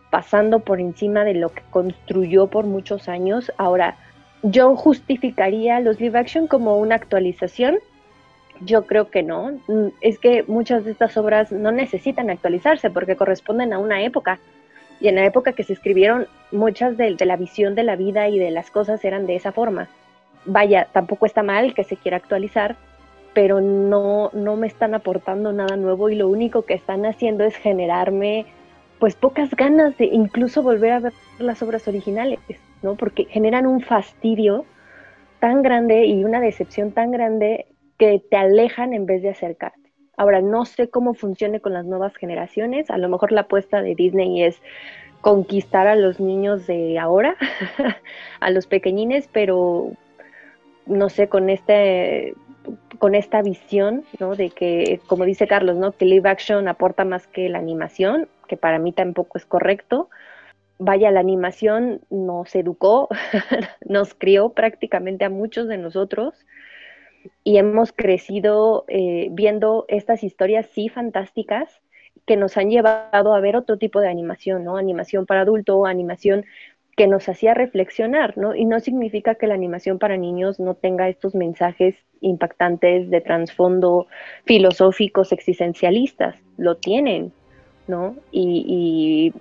pasando por encima de lo que construyó por muchos años. Ahora, yo justificaría los live action como una actualización yo creo que no. Mm, es que muchas de estas obras no necesitan actualizarse porque corresponden a una época. Y en la época que se escribieron, muchas de, la visión de la vida y de las cosas eran de esa forma. Vaya, tampoco está mal que se quiera actualizar, pero no, no me están aportando nada nuevo y lo único que están haciendo es generarme pues pocas ganas de incluso volver a ver las obras originales, ¿no? Porque generan un fastidio tan grande y una decepción tan grande que te alejan en vez de acercarte. Ahora, no sé cómo funcione con las nuevas generaciones. A lo mejor la apuesta de Disney es conquistar a los niños de ahora, [laughs] a los pequeñines, pero no sé, con este con esta visión, ¿no? De que, como dice Carlos, ¿no? Que live action aporta más que la animación, que para mí tampoco es correcto. Vaya, la animación nos educó, [laughs] nos crió prácticamente a muchos de nosotros y hemos crecido eh, viendo estas historias sí fantásticas que nos han llevado a ver otro tipo de animación, ¿no? Animación para adulto, animación que nos hacía reflexionar, ¿no? Y no significa que la animación para niños no tenga estos mensajes impactantes de trasfondo filosóficos existencialistas, lo tienen, ¿no? Y,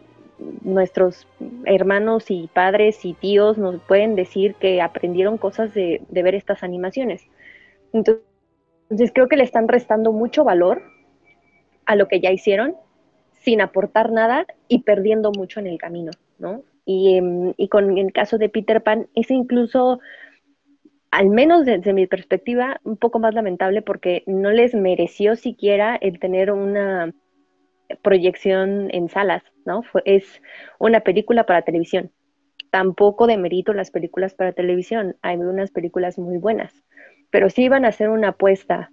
nuestros hermanos y padres y tíos nos pueden decir que aprendieron cosas de ver estas animaciones. Entonces creo que le están restando mucho valor a lo que ya hicieron sin aportar nada y perdiendo mucho en el camino, ¿no? Y, em, con el caso de Peter Pan es incluso, al menos desde mi perspectiva, un poco más lamentable porque no les mereció siquiera el tener una proyección en salas, ¿no? es una película para televisión. Tampoco demerito las películas para televisión, hay unas películas muy buenas pero sí iban a hacer una apuesta,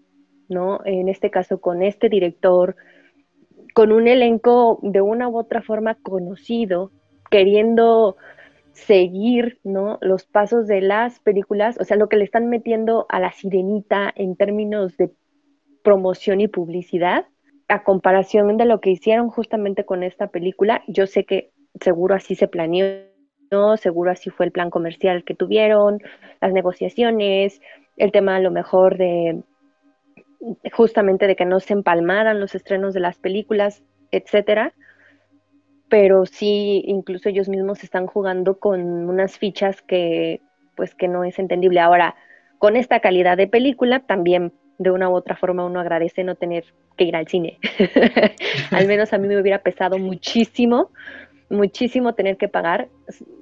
¿no? En este caso con este director, con un elenco de una u otra forma conocido, queriendo seguir, ¿no? Los pasos de las películas, o sea, lo que le están metiendo a la sirenita en términos de promoción y publicidad, a comparación de lo que hicieron justamente con esta película, yo sé que seguro así se planeó, seguro así fue el plan comercial que tuvieron, las negociaciones, el tema a lo mejor de justamente de que no se empalmaran los estrenos de las películas, etcétera. Pero sí, incluso ellos mismos están jugando con unas fichas que, pues, que no es entendible. Ahora, con esta calidad de película, también de una u otra forma uno agradece no tener que ir al cine. [laughs] al menos a mí me hubiera pesado muchísimo, muchísimo tener que pagar.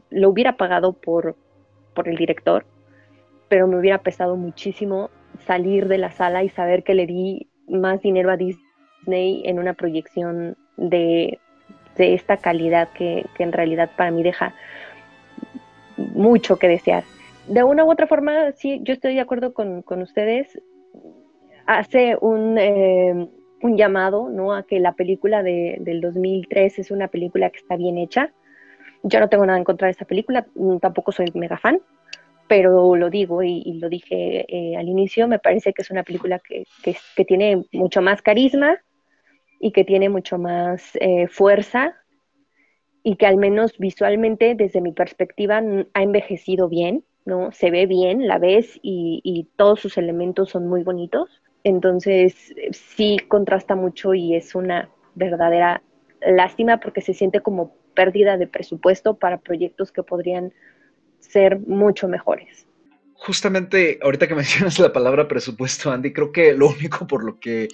Lo hubiera pagado por, por el director, pero me hubiera pesado muchísimo salir de la sala y saber que le di más dinero a Disney en una proyección de, esta calidad que, en realidad para mí deja mucho que desear. De una u otra forma, sí, yo estoy de acuerdo con, ustedes. Hace un, eh, un, llamado ¿no? a que la película de, del 2003 es una película que está bien hecha. Yo no tengo nada en contra de esa película, tampoco soy mega fan, pero lo digo y, lo dije eh, al inicio, me parece que es una película que, tiene mucho más carisma y que tiene mucho más eh, fuerza y que al menos visualmente, desde mi perspectiva, ha envejecido bien, ¿no? Se ve bien, la ves y, y todos sus elementos son muy bonitos. Entonces, sí contrasta mucho y es una verdadera lástima porque se siente como pérdida de presupuesto para proyectos que podrían ser mucho mejores. Justamente ahorita que [laughs] mencionas la palabra presupuesto, Andy, creo que lo único por lo que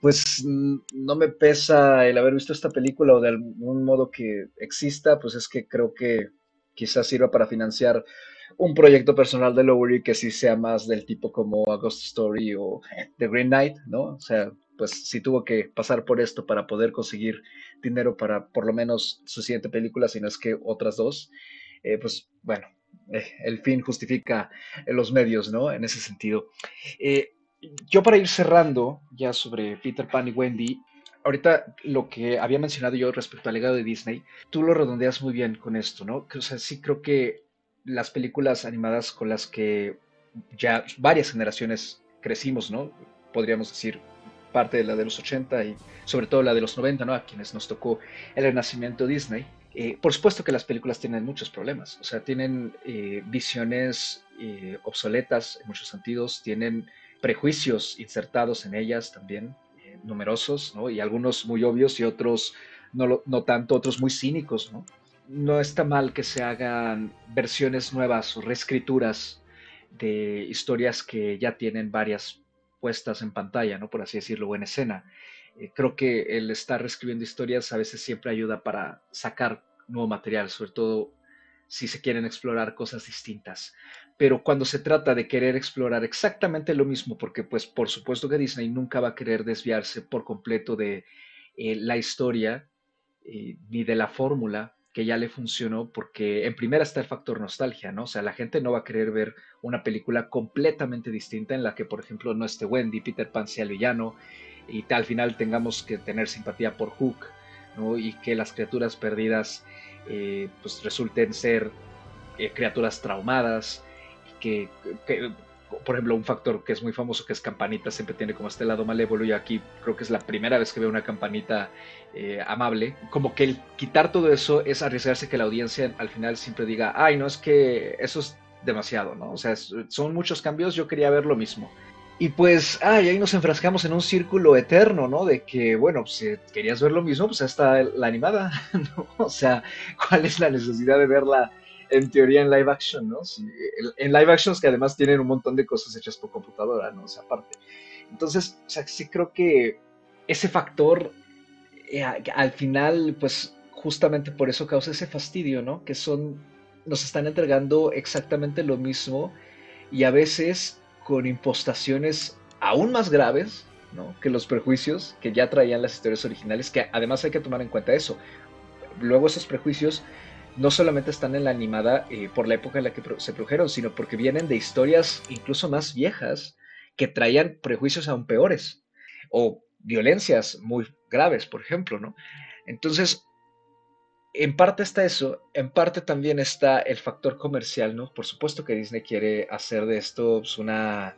pues no me pesa el haber visto esta película o de algún modo que exista, pues es que creo que quizás sirva para financiar un proyecto personal de Lowery que sí sea más del tipo como A Ghost Story o The Green Knight, ¿no? O sea, pues si tuvo que pasar por esto para poder conseguir dinero para por lo menos su siguiente película, si no es que otras dos, eh, pues bueno, eh, el fin justifica los medios, ¿no? En ese sentido. Eh, yo para ir cerrando ya sobre Peter Pan y Wendy, ahorita lo que había mencionado yo respecto al legado de Disney, tú lo redondeas muy bien con esto, ¿no? O sea, sí creo que las películas animadas con las que ya varias generaciones crecimos, ¿no? Podríamos decir parte de la de los 80 y sobre todo la de los 90, ¿no? A quienes nos tocó el renacimiento Disney. Eh, por supuesto que las películas tienen muchos problemas, o sea, tienen eh, visiones eh, obsoletas en muchos sentidos, tienen prejuicios insertados en ellas también, numerosos, ¿no? Y algunos muy obvios y otros no, no tanto, otros muy cínicos, ¿no? No está mal que se hagan versiones nuevas o reescrituras de historias que ya tienen varias puestas en pantalla, ¿no? Por así decirlo, o en escena. Eh, creo que el estar reescribiendo historias a veces siempre ayuda para sacar nuevo material, sobre todo si se quieren explorar cosas distintas. Pero cuando se trata de querer explorar exactamente lo mismo, porque pues por supuesto que Disney nunca va a querer desviarse por completo de eh, la historia eh, ni de la fórmula, que ya le funcionó porque en primera está el factor nostalgia, ¿no? O sea, la gente no va a querer ver una película completamente distinta en la que, por ejemplo, no esté Wendy, Peter Pan sea el y al final tengamos que tener simpatía por Hook, Y que las criaturas perdidas eh, pues resulten ser eh, criaturas traumadas y que, que por ejemplo, un factor que es muy famoso, que es Campanita, siempre tiene como este lado malévolo y aquí creo que es la primera vez que veo una Campanita eh, amable. Como que el quitar todo eso es arriesgarse que la audiencia al final siempre diga, ay, no, es que eso es demasiado, ¿no? O sea, son muchos cambios, yo quería ver lo mismo. Y pues, ay, ahí nos enfrascamos en un círculo eterno, ¿no? De que, bueno, pues, si querías ver lo mismo, pues está la animada, [laughs] ¿no? O sea, ¿cuál es la necesidad de verla en teoría en live action, ¿no? en live actions que además tienen un montón de cosas hechas por computadora, ¿no? O sea, aparte. Entonces, o sea, sí creo que ese factor eh, al final, pues justamente por eso causa ese fastidio, ¿no? Que son, nos están entregando exactamente lo mismo y a veces con impostaciones aún más graves, ¿no? Que los prejuicios que ya traían las historias originales, que además hay que tomar en cuenta eso. Luego esos prejuicios no solamente están en la animada eh, por la época en la que se produjeron, sino porque vienen de historias incluso más viejas que traían prejuicios aún peores o violencias muy graves, por ejemplo, ¿no? Entonces, en parte está eso, en parte también está el factor comercial, ¿no? Por supuesto que Disney quiere hacer de esto pues, una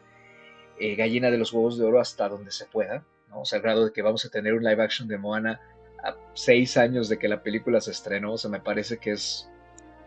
eh, gallina de los huevos de oro hasta donde se pueda, ¿no? O sea, al grado de que vamos a tener un live action de Moana a seis años de que la película se estrenó, o sea, me parece que es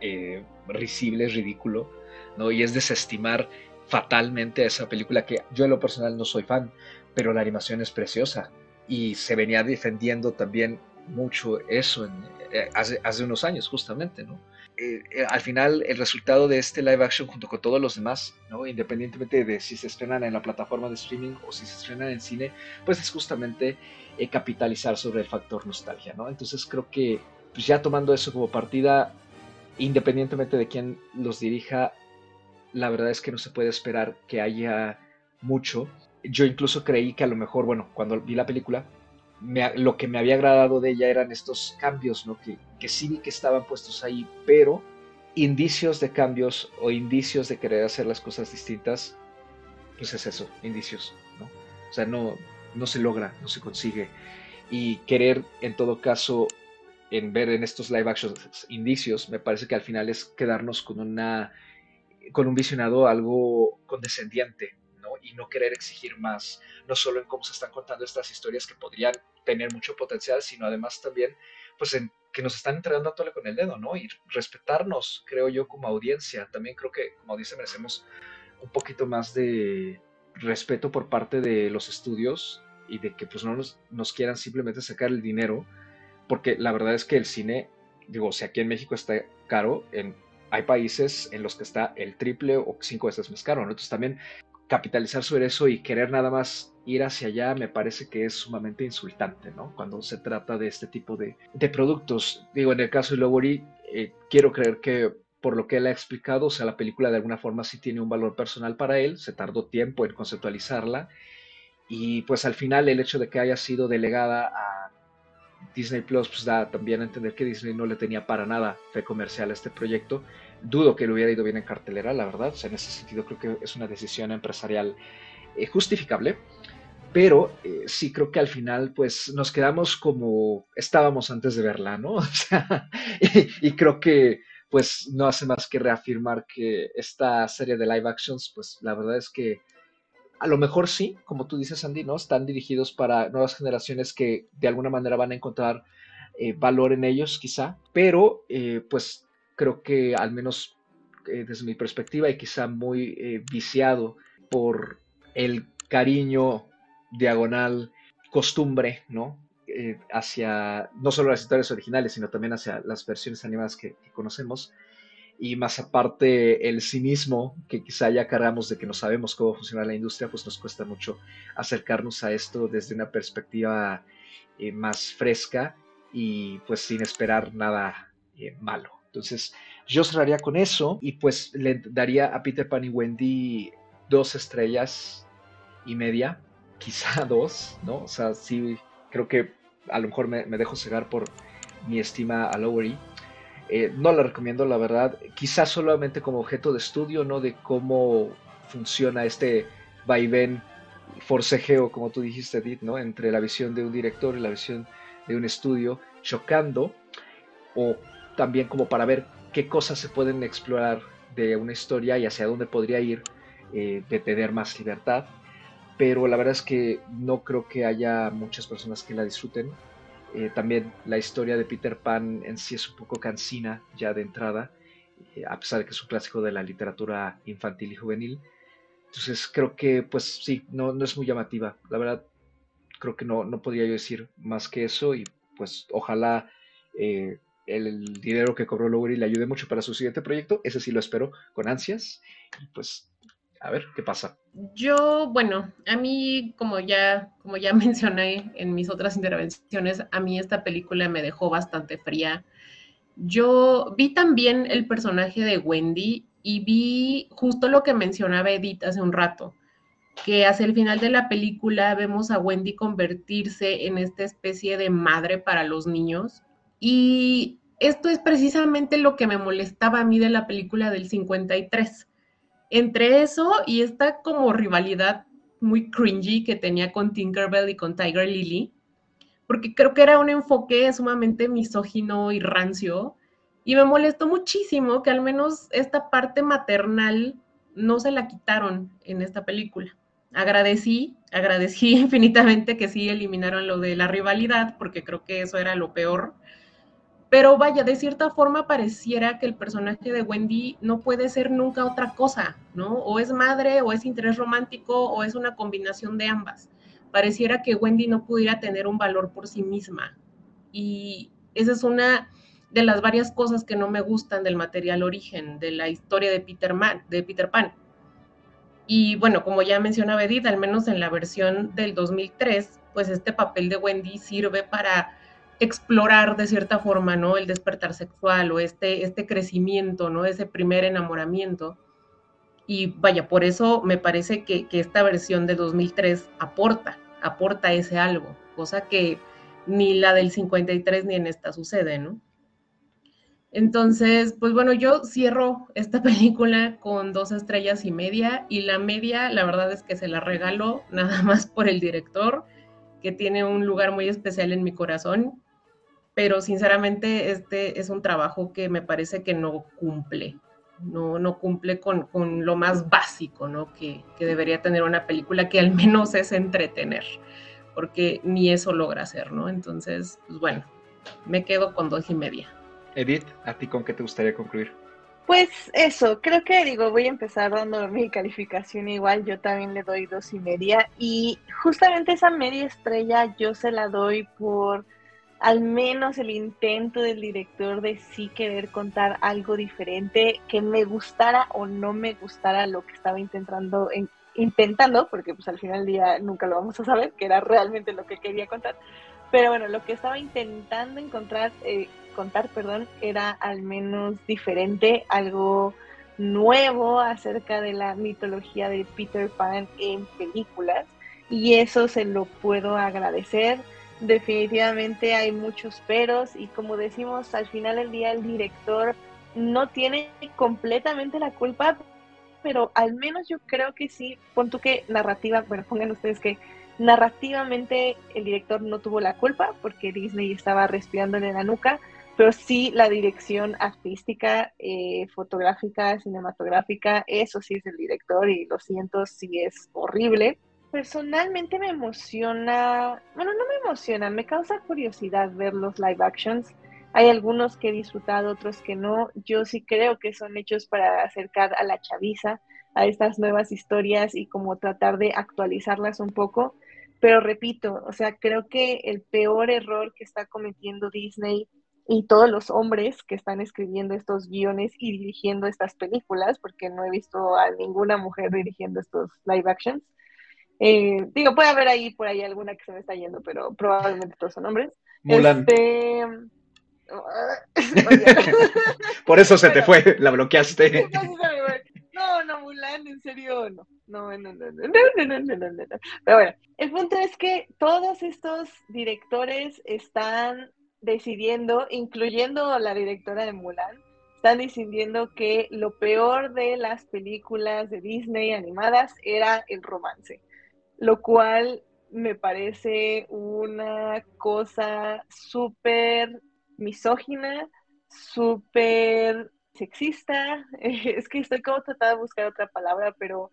eh, risible, es ridículo, ¿no? Y es desestimar fatalmente a esa película que yo en lo personal no soy fan, pero la animación es preciosa y se venía defendiendo también mucho eso eh, hace, hace, unos años justamente, ¿no? Eh, al final el resultado de este live action junto con todos los demás, ¿no? independientemente de si se estrenan en la plataforma de streaming o si se estrenan en cine, pues es justamente eh, capitalizar sobre el factor nostalgia, ¿no? Entonces creo que pues ya tomando eso como partida, independientemente de quién los dirija, la verdad es que no se puede esperar que haya mucho. Yo incluso creí que a lo mejor, bueno, cuando vi la película, lo que me había agradado de ella eran estos cambios, ¿no? Que, que sí vi que estaban puestos ahí, pero indicios de cambios o indicios de querer hacer las cosas distintas, pues es eso, indicios, ¿no? O sea, no, no se logra, no se consigue. Y querer, en todo caso, en ver en estos live action indicios, me parece que al final es quedarnos con una con un visionado algo condescendiente. Y no querer exigir más, no solo en cómo se están contando estas historias que podrían tener mucho potencial, sino además también, pues en que nos están entregando a tole con el dedo, ¿no? Y respetarnos, creo yo, como audiencia. También creo que, como dice, merecemos un poquito más de, respeto por parte de los estudios y de que pues no nos, quieran simplemente sacar el dinero, porque la verdad es que el cine, digo, si aquí en México está caro, en, hay países en los que está el triple o cinco veces más caro, Entonces también capitalizar sobre eso y querer nada más ir hacia allá me parece que es sumamente insultante, ¿no? Cuando se trata de este tipo de, productos. Digo, en el caso de Lowery, eh, quiero creer que por lo que él ha explicado, o sea, la película de alguna forma sí tiene un valor personal para él, se tardó tiempo en conceptualizarla y pues al final el hecho de que haya sido delegada a Disney Plus pues da también a entender que Disney no le tenía para nada fe comercial a este proyecto. Dudo que le hubiera ido bien en cartelera, la verdad. O sea, en ese sentido creo que es una decisión empresarial eh, justificable. Pero eh, sí creo que al final pues nos quedamos como estábamos antes de verla, ¿no? [laughs] O sea, y, y creo que pues no hace más que reafirmar que esta serie de live actions pues la verdad es que a lo mejor sí, como tú dices, Andy, ¿no? Están dirigidos para nuevas generaciones que de alguna manera van a encontrar eh, valor en ellos, quizá, pero eh, pues creo que al menos eh, desde mi perspectiva y quizá muy viciado por el cariño diagonal, costumbre, ¿no? hacia no solo las historias originales, sino también hacia las versiones animadas que conocemos y más aparte el cinismo que quizá ya cargamos de que no sabemos cómo funciona la industria, pues nos cuesta mucho acercarnos a esto desde una perspectiva eh, más fresca y pues sin esperar nada eh, malo. Entonces yo cerraría con eso y pues le daría a Peter Pan y Wendy dos estrellas y media, [laughs] quizá dos, ¿no? O sea, sí creo que a lo mejor me, dejo cegar por mi estima a Lowery eh, no la recomiendo, la verdad. Quizás solamente como objeto de estudio, ¿no? De cómo funciona este vaivén forcejeo, como tú dijiste, Edith, ¿no? Entre la visión de un director y la visión de un estudio, chocando, o también como para ver qué cosas se pueden explorar de una historia y hacia dónde podría ir eh, de tener más libertad. Pero la verdad es que no creo que haya muchas personas que la disfruten. Eh, también la historia de Peter Pan en sí es un poco cansina ya de entrada, eh, a pesar de que es un clásico de la literatura infantil y juvenil. Entonces creo que pues sí, no, no es muy llamativa. La verdad, creo que no, no podría yo decir más que eso y pues ojalá el dinero que cobró Lowry le ayude mucho para su siguiente proyecto. Ese sí lo espero con ansias. Pues a ver qué pasa. Yo, bueno, a mí, como ya, como ya [laughs] mencioné en mis otras intervenciones, a mí esta película me dejó bastante fría. Yo vi también el personaje de Wendy y vi justo lo que mencionaba Edith hace un rato, que hacia el final de la película vemos a Wendy convertirse en esta especie de madre para los niños. Y esto es precisamente lo que me molestaba a mí de la película del 53 entre eso y esta como rivalidad muy cringy que tenía con Tinkerbell y con Tiger Lily, porque creo que era un enfoque sumamente misógino y rancio, y me molestó muchísimo que al menos esta parte maternal no se la quitaron en esta película. Agradecí, agradecí [laughs] infinitamente que sí eliminaron lo de la rivalidad, porque creo que eso era lo peor, pero vaya, de cierta forma pareciera que el personaje de Wendy no puede ser nunca otra cosa, ¿no? O es madre, o es interés romántico, o es una combinación de ambas. Pareciera que Wendy no pudiera tener un valor por sí misma. Y esa es una de las varias cosas que no me gustan del material origen, de la historia de Peter, de Peter Pan. Y bueno, como ya mencionaba Edith, al menos en la versión del 2003, pues este papel de Wendy sirve para explorar de cierta forma, ¿no? El despertar sexual o este, este crecimiento, ¿no? Ese primer enamoramiento. Y vaya, por eso me parece que, esta versión de 2003 aporta, aporta ese algo, cosa que ni la del 53 ni en esta sucede, ¿no? Entonces, pues bueno, yo cierro esta [laughs] película con dos estrellas y media y la media, la verdad es que se la regalo nada más por el director, que tiene un lugar muy especial en mi corazón pero sinceramente este es un trabajo que me parece que no cumple, no, no cumple con, lo más básico ¿no? que, debería tener una película que al menos es entretener, porque ni eso logra hacer, ¿no? Entonces, pues bueno, me quedo con dos y media. Edith, ¿a ti con qué te gustaría concluir? Pues eso, creo que digo, voy a empezar dando mi calificación igual, yo también le doy dos y media y justamente esa media estrella yo se la doy por al menos el intento del director de sí querer contar algo diferente, que me gustara o no me gustara lo que estaba intentando intentando, porque pues al final del día nunca lo vamos a saber, que era realmente lo que quería contar. Pero bueno, lo que estaba intentando encontrar, eh, contar, perdón, era al menos diferente, algo nuevo acerca de la mitología de Peter Pan en películas. Y eso se lo puedo agradecer. Definitivamente hay muchos peros y como decimos, al final del día el director no tiene completamente la culpa, pero al menos yo creo que sí, pon tú que narrativa, bueno, pongan ustedes que narrativamente el director no tuvo la culpa porque Disney estaba respirándole en la nuca, pero sí la dirección artística, eh, fotográfica, cinematográfica, eso sí es el director y lo siento, sí es horrible. Personalmente me emociona, bueno, no me emociona, me causa curiosidad ver los live actions hay algunos que he disfrutado, otros que no. Yo sí creo que son hechos para acercar a la chaviza a estas nuevas historias y como tratar de actualizarlas un poco. Pero repito, o sea, creo que el peor error que está cometiendo Disney y todos los hombres que están escribiendo estos guiones y dirigiendo estas películas, porque no he visto a ninguna mujer dirigiendo estos live actions. Eh, digo, puede haber ahí por ahí alguna que se me está yendo, pero probablemente todos son hombres. Mulan. Este, [laughs] [laughs] Por eso se te fue, la bloqueaste. No, no, Mulan, en serio, no. No, no, no, no, no, no, no, no, Pero bueno, el punto es que todos estos directores están decidiendo, incluyendo la directora de Mulan, están decidiendo que lo peor de las películas de Disney animadas era el romance, lo cual me parece una cosa súper misógina, súper sexista. [laughs] Es que estoy como tratando de buscar otra palabra, pero,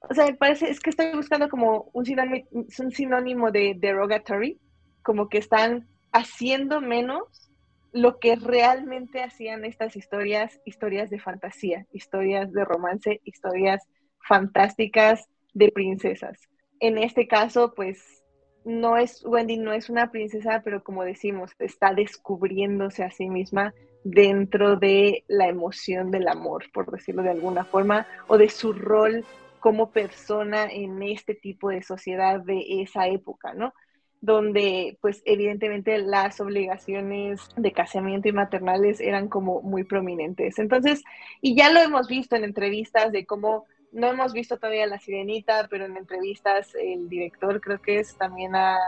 o sea, me parece, es que estoy buscando como un sinónimo, un sinónimo de derogatory, como que están haciendo menos lo que realmente hacían estas historias, historias de fantasía, historias de romance, historias fantásticas de princesas. En este caso, pues no es, Wendy no es una princesa, pero como decimos, está descubriéndose a sí misma dentro de la emoción del amor, por decirlo de alguna forma, o de su rol como persona en este tipo de sociedad de esa época, ¿no? Donde, pues, evidentemente las obligaciones de casamiento y maternales eran como muy prominentes. Entonces, y ya lo hemos visto en entrevistas de cómo no hemos visto todavía La Sirenita, pero en entrevistas el director creo que es también ha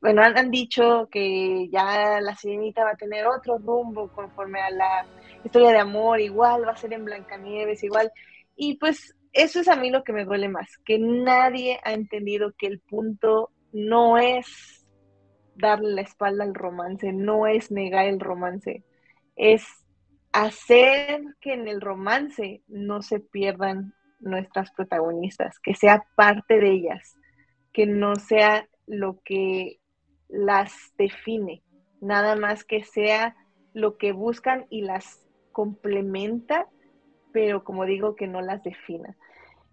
bueno, han, dicho que ya La Sirenita va a tener otro rumbo conforme a la historia de amor, igual va a ser en Blancanieves, igual. Y pues eso es a mí lo que me duele más, que nadie ha entendido que el punto no es darle la espalda al romance, no es negar el romance, es hacer que en el romance no se pierdan nuestras protagonistas, que sea parte de ellas, que no sea lo que las define, nada más que sea lo que buscan y las complementa, pero como digo, que no las defina.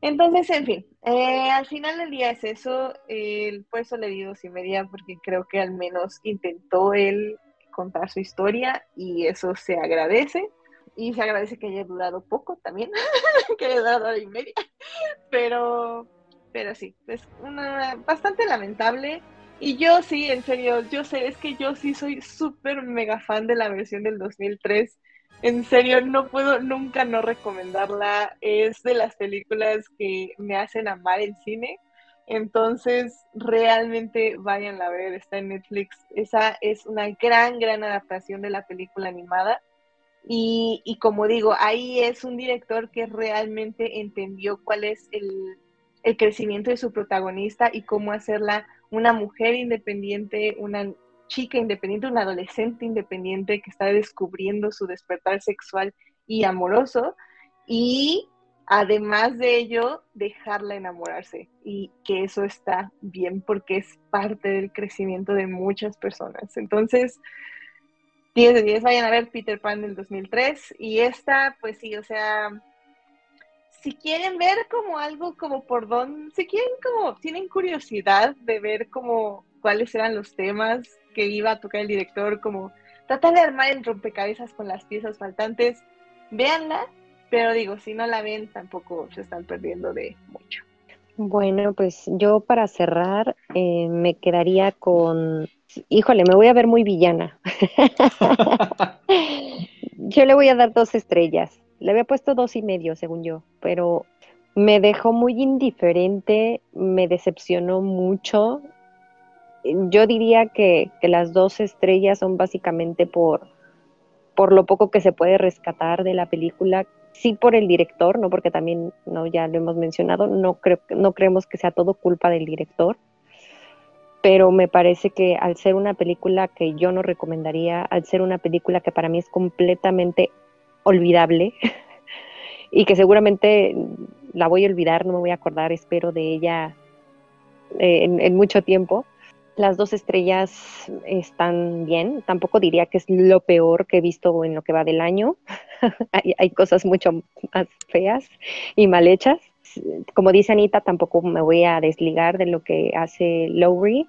Entonces, en fin, eh, al final del día es eso, el por eso le di dos media, porque creo que al menos intentó él contar su historia y eso se agradece y se agradece que haya durado poco también, [laughs] que haya durado hora y media, pero, pero sí, es una, bastante lamentable. Y yo sí, en serio, yo sé, es que yo sí soy súper mega fan de la versión del 2003. En serio, no puedo nunca no recomendarla. Es de las películas que me hacen amar el cine. Entonces, realmente vayan a ver, está en Netflix. Esa es una gran, gran adaptación de la película animada. Y, como digo, ahí es un director que realmente entendió cuál es el, crecimiento de su protagonista y cómo hacerla una mujer independiente, una chica independiente, una adolescente independiente que está descubriendo su despertar sexual y amoroso. Y además de ello, dejarla enamorarse y que eso está bien porque es parte del crecimiento de muchas personas. Entonces, 10 de 10 vayan a ver Peter Pan del 2003 y esta, pues sí, o sea, si quieren ver como algo como por dónde, si quieren como, tienen curiosidad de ver como cuáles eran los temas que iba a tocar el director, como tratar de armar el rompecabezas con las piezas faltantes, véanla, pero digo, si no la ven tampoco se están perdiendo de mucho. Bueno, pues yo para cerrar eh, me quedaría con, híjole, me voy a ver muy villana. [laughs] yo le voy a dar dos estrellas. Le había puesto dos y medio, según yo, pero me dejó muy indiferente, me decepcionó mucho. Yo diría que, que las dos estrellas son básicamente por, por lo poco que se puede rescatar de la película, sí por el director, no porque también no ya lo hemos mencionado, no creo no creemos que sea todo culpa del director, pero me parece que al ser una película que yo no recomendaría, al ser una película que para mí es completamente olvidable [laughs] y que seguramente la voy a olvidar, no me voy a acordar, espero de ella eh, en mucho tiempo, las dos estrellas están bien. Tampoco diría que es lo peor que he visto en lo que va del año. [laughs] [laughs] hay, cosas mucho más feas y mal hechas. Como dice Anita, tampoco me voy a desligar de lo que hace Lowry.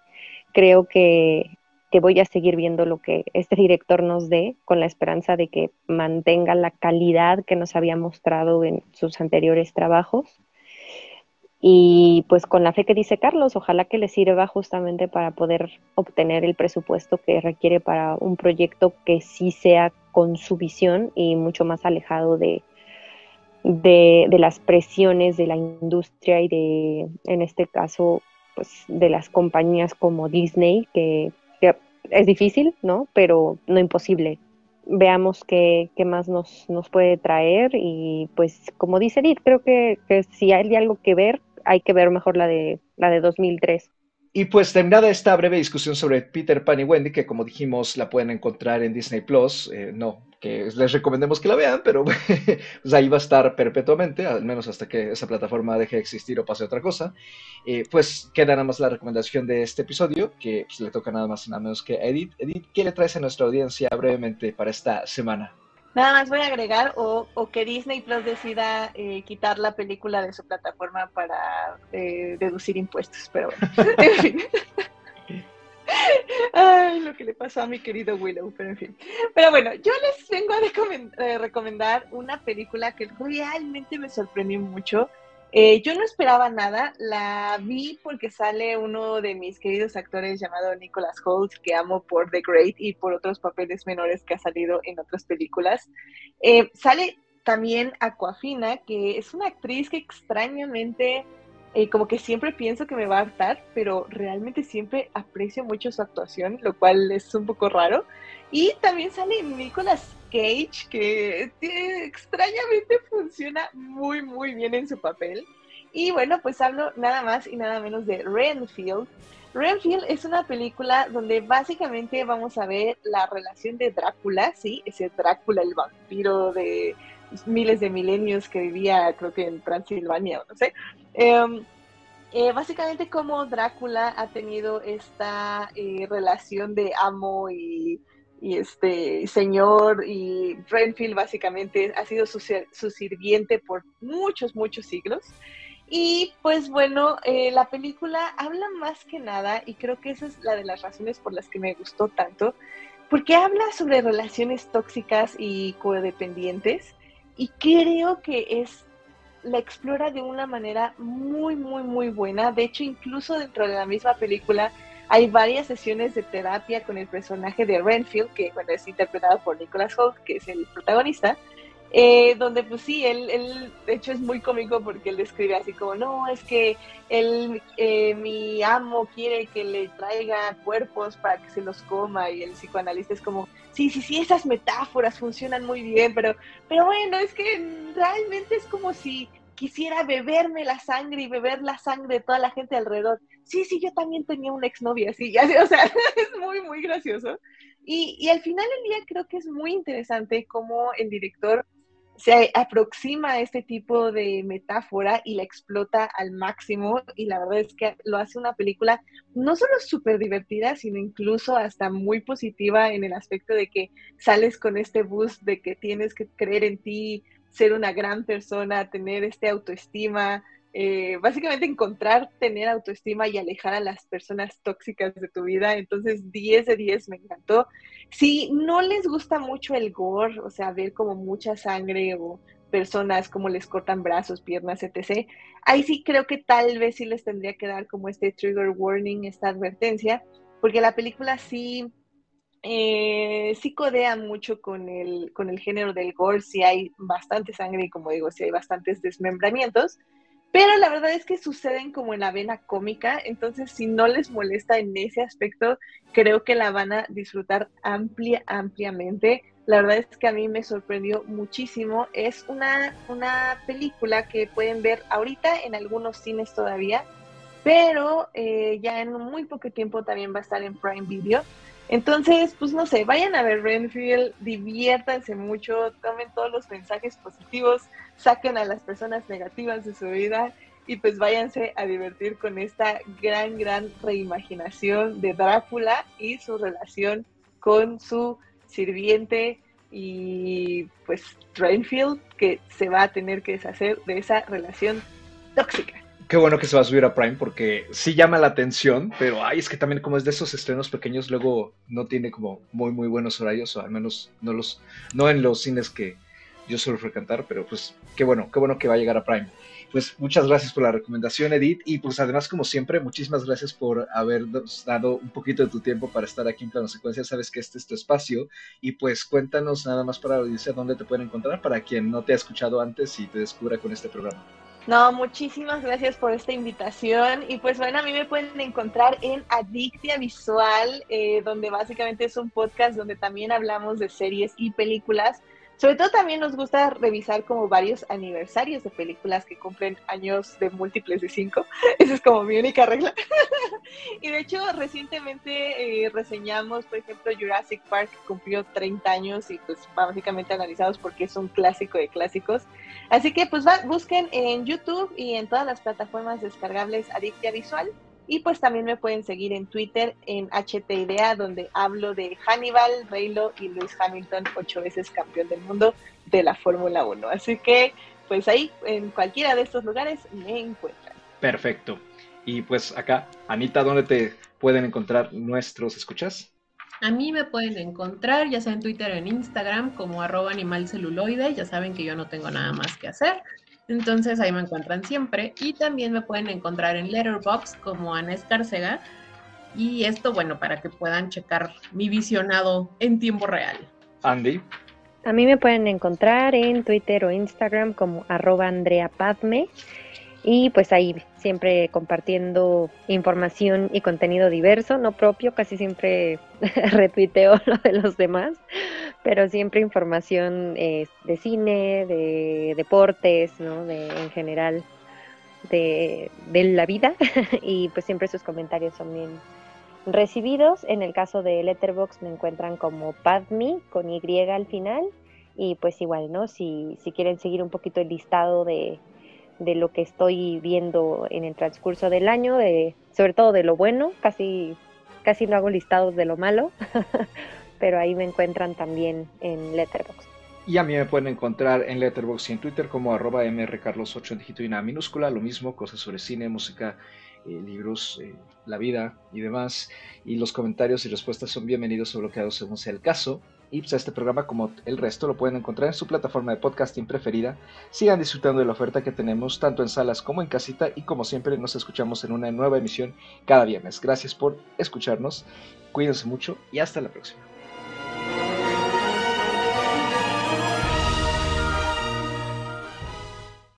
Creo que, que voy a seguir viendo lo que este director nos dé con la esperanza de que mantenga la calidad que nos había mostrado en sus anteriores trabajos y pues con la fe que dice Carlos, ojalá que le sirva justamente para poder obtener el presupuesto que requiere para un proyecto que sí sea con su visión y mucho más alejado de, de, las presiones de la industria y de, en este caso, pues de las compañías como Disney, que, es difícil, ¿no? Pero no imposible. Veamos qué, qué más nos, nos, puede traer y pues como dice Edith, creo que, que si hay algo que ver, hay que ver mejor la de, la de 2003. Y pues terminada esta breve discusión sobre Peter Pan y Wendy, que como dijimos la pueden encontrar en Disney Plus, eh, no que les recomendemos que la vean, pero [laughs] pues ahí va a estar perpetuamente, al menos hasta que esa plataforma deje de existir o pase otra cosa. Eh, pues queda nada más la recomendación de este episodio, que pues, le toca nada más y nada menos que Edith. Edith, ¿qué le traes a nuestra audiencia brevemente para esta semana? Nada más voy a agregar o, que Disney Plus decida eh, quitar la película de su plataforma para eh, deducir impuestos, pero bueno, [laughs] en fin. Ay, lo que le pasó a mi querido Willow, pero en fin. Pero bueno, yo les vengo a eh, recomendar una película que realmente me sorprendió mucho. Eh, yo no esperaba nada, la vi porque sale uno de mis queridos actores llamado Nicholas Holt, que amo por The Great y por otros papeles menores que ha salido en otras películas. Eh, sale también Aquafina, que es una actriz que extrañamente, eh, como que siempre pienso que me va a hartar, pero realmente siempre aprecio mucho su actuación, lo cual es un poco raro. Y también sale Nicolas Cage, que extrañamente funciona muy, muy bien en su papel. Y bueno, pues hablo nada más y nada menos de Renfield. Renfield es una película donde básicamente vamos a ver la relación de Drácula, sí, ese Drácula, el vampiro de miles de milenios que vivía, creo que en Transilvania, no sé. Em, eh, básicamente como Drácula ha tenido esta eh, relación de amo y este señor y Renfield básicamente ha sido su, sirviente por muchos, muchos siglos. Y pues bueno, eh, la película habla más que nada, y creo que esa es la de las razones por las que me gustó tanto, porque habla sobre relaciones tóxicas y codependientes, y creo que es la explora de una manera muy, muy, muy buena. De hecho, incluso dentro de la misma película hay varias sesiones de terapia con el personaje de Renfield, que bueno, es interpretado por Nicholas Holt, que es el protagonista, eh, donde pues sí, él, él, de hecho es muy cómico porque él describe así como, no, es que él, eh, mi amo quiere que le traiga cuerpos para que se los coma y el psicoanalista es como, sí, sí, sí, esas metáforas funcionan muy bien, pero, pero bueno, es que realmente es como si quisiera beberme la sangre y beber la sangre de toda la gente alrededor. Sí, sí, yo también tenía una exnovia así, ya, o sea, [laughs] es muy, muy gracioso. Y, y al final del día creo que es muy interesante cómo el director se aproxima a este tipo de metáfora y la explota al máximo y la verdad es que lo hace una película no solo súper divertida, sino incluso hasta muy positiva en el aspecto de que sales con este boost de que tienes que creer en ti, ser una gran persona, tener este autoestima, eh, básicamente encontrar, tener autoestima y alejar a las personas tóxicas de tu vida. Entonces, 10 de 10 me encantó. Si no les gusta mucho el gore, o sea, ver como mucha sangre o personas, cómo les cortan brazos, piernas, etc. Ahí sí creo que tal vez sí les tendría que dar como este trigger warning, esta advertencia, porque la película sí, eh, sí codea mucho con el, con el género del gore, sí hay bastante sangre y como digo, sí hay bastantes desmembramientos, pero la verdad es que suceden como en la vena cómica, entonces si no les molesta en ese aspecto, creo que la van a disfrutar amplia, ampliamente. La verdad es que a mí me sorprendió muchísimo. Es una, una película que pueden ver ahorita en algunos cines todavía, pero eh, ya en muy poco tiempo también va a estar en Prime Video. Entonces, pues no sé, vayan a ver Renfield, diviértanse mucho, tomen todos los mensajes positivos, saquen a las personas negativas de su vida y pues váyanse a divertir con esta gran, gran reimaginación de Drácula y su relación con su sirviente y pues Renfield, que se va a tener que deshacer de esa relación tóxica qué bueno que se va a subir a Prime porque sí llama la atención, pero ay, es que también como es de esos estrenos pequeños, luego no tiene como muy muy buenos horarios, o al menos no los, no en los cines que yo suelo frecuentar, pero pues qué bueno, qué bueno que va a llegar a Prime. Pues muchas gracias por la recomendación, Edith, y pues además como siempre, muchísimas gracias por habernos dado un poquito de tu tiempo para estar aquí en Plano Secuencia, sabes que este es tu espacio, y pues cuéntanos nada más para decir dónde te pueden encontrar para quien no te ha escuchado antes y te descubra con este programa. No, muchísimas gracias por esta invitación. Y pues bueno, a mí me pueden encontrar en Adictia Visual, eh, donde básicamente es un podcast donde también hablamos de series y películas sobre todo también nos gusta revisar como varios aniversarios de películas que cumplen años de múltiples de cinco. [laughs] Esa es como mi única regla. [laughs] y de hecho, recientemente eh, reseñamos, por ejemplo, Jurassic Park, que cumplió 30 años y pues básicamente analizados porque es un clásico de clásicos. Así que pues busquen en YouTube y en todas las plataformas descargables Adictia Visual y pues también me pueden seguir en Twitter en HTIDEA, donde hablo de Hannibal, Reylo y Lewis Hamilton, ocho veces campeón del mundo de la Fórmula 1. Así que, pues ahí, en cualquiera de estos lugares, me encuentran. Perfecto. Y pues acá, Anita, ¿dónde te pueden encontrar nuestros escuchas? A mí me pueden encontrar ya sea en Twitter o en Instagram como arroba animalceluloide. Ya saben que yo no tengo nada más que hacer. Entonces ahí me encuentran siempre. Y también me pueden encontrar en Letterboxd como Ana Escárcega. Y esto, bueno, para que puedan checar mi visionado en tiempo real. Andy. A mí me pueden encontrar en Twitter o Instagram como arroba Andrea Padme. Y pues ahí siempre compartiendo información y contenido diverso, no propio, casi siempre [laughs] retuiteo lo de los demás, pero siempre información eh, de cine, de deportes, ¿no? de, en general de, de la vida [laughs] y pues siempre sus comentarios son bien recibidos. En el caso de Letterbox me encuentran como Padme con Y al final y pues igual, ¿no? Si, si quieren seguir un poquito el listado de, de lo que estoy viendo en el transcurso del año, de, sobre todo de lo bueno, casi, casi no hago listados de lo malo, [laughs] pero ahí me encuentran también en Letterboxd. Y a mí me pueden encontrar en Letterboxd y en Twitter como arroba mrcarlos8 en dígito y minúscula, lo mismo, cosas sobre cine, música, eh, libros, eh, la vida y demás. Y los comentarios y respuestas son bienvenidos o bloqueados según sea el caso. Y pues este programa, como el resto, lo pueden encontrar en su plataforma de podcasting preferida. Sigan disfrutando de la oferta que tenemos tanto en salas como en casita. Y como siempre, nos escuchamos en una nueva emisión cada viernes. Gracias por escucharnos. Cuídense mucho y hasta la próxima.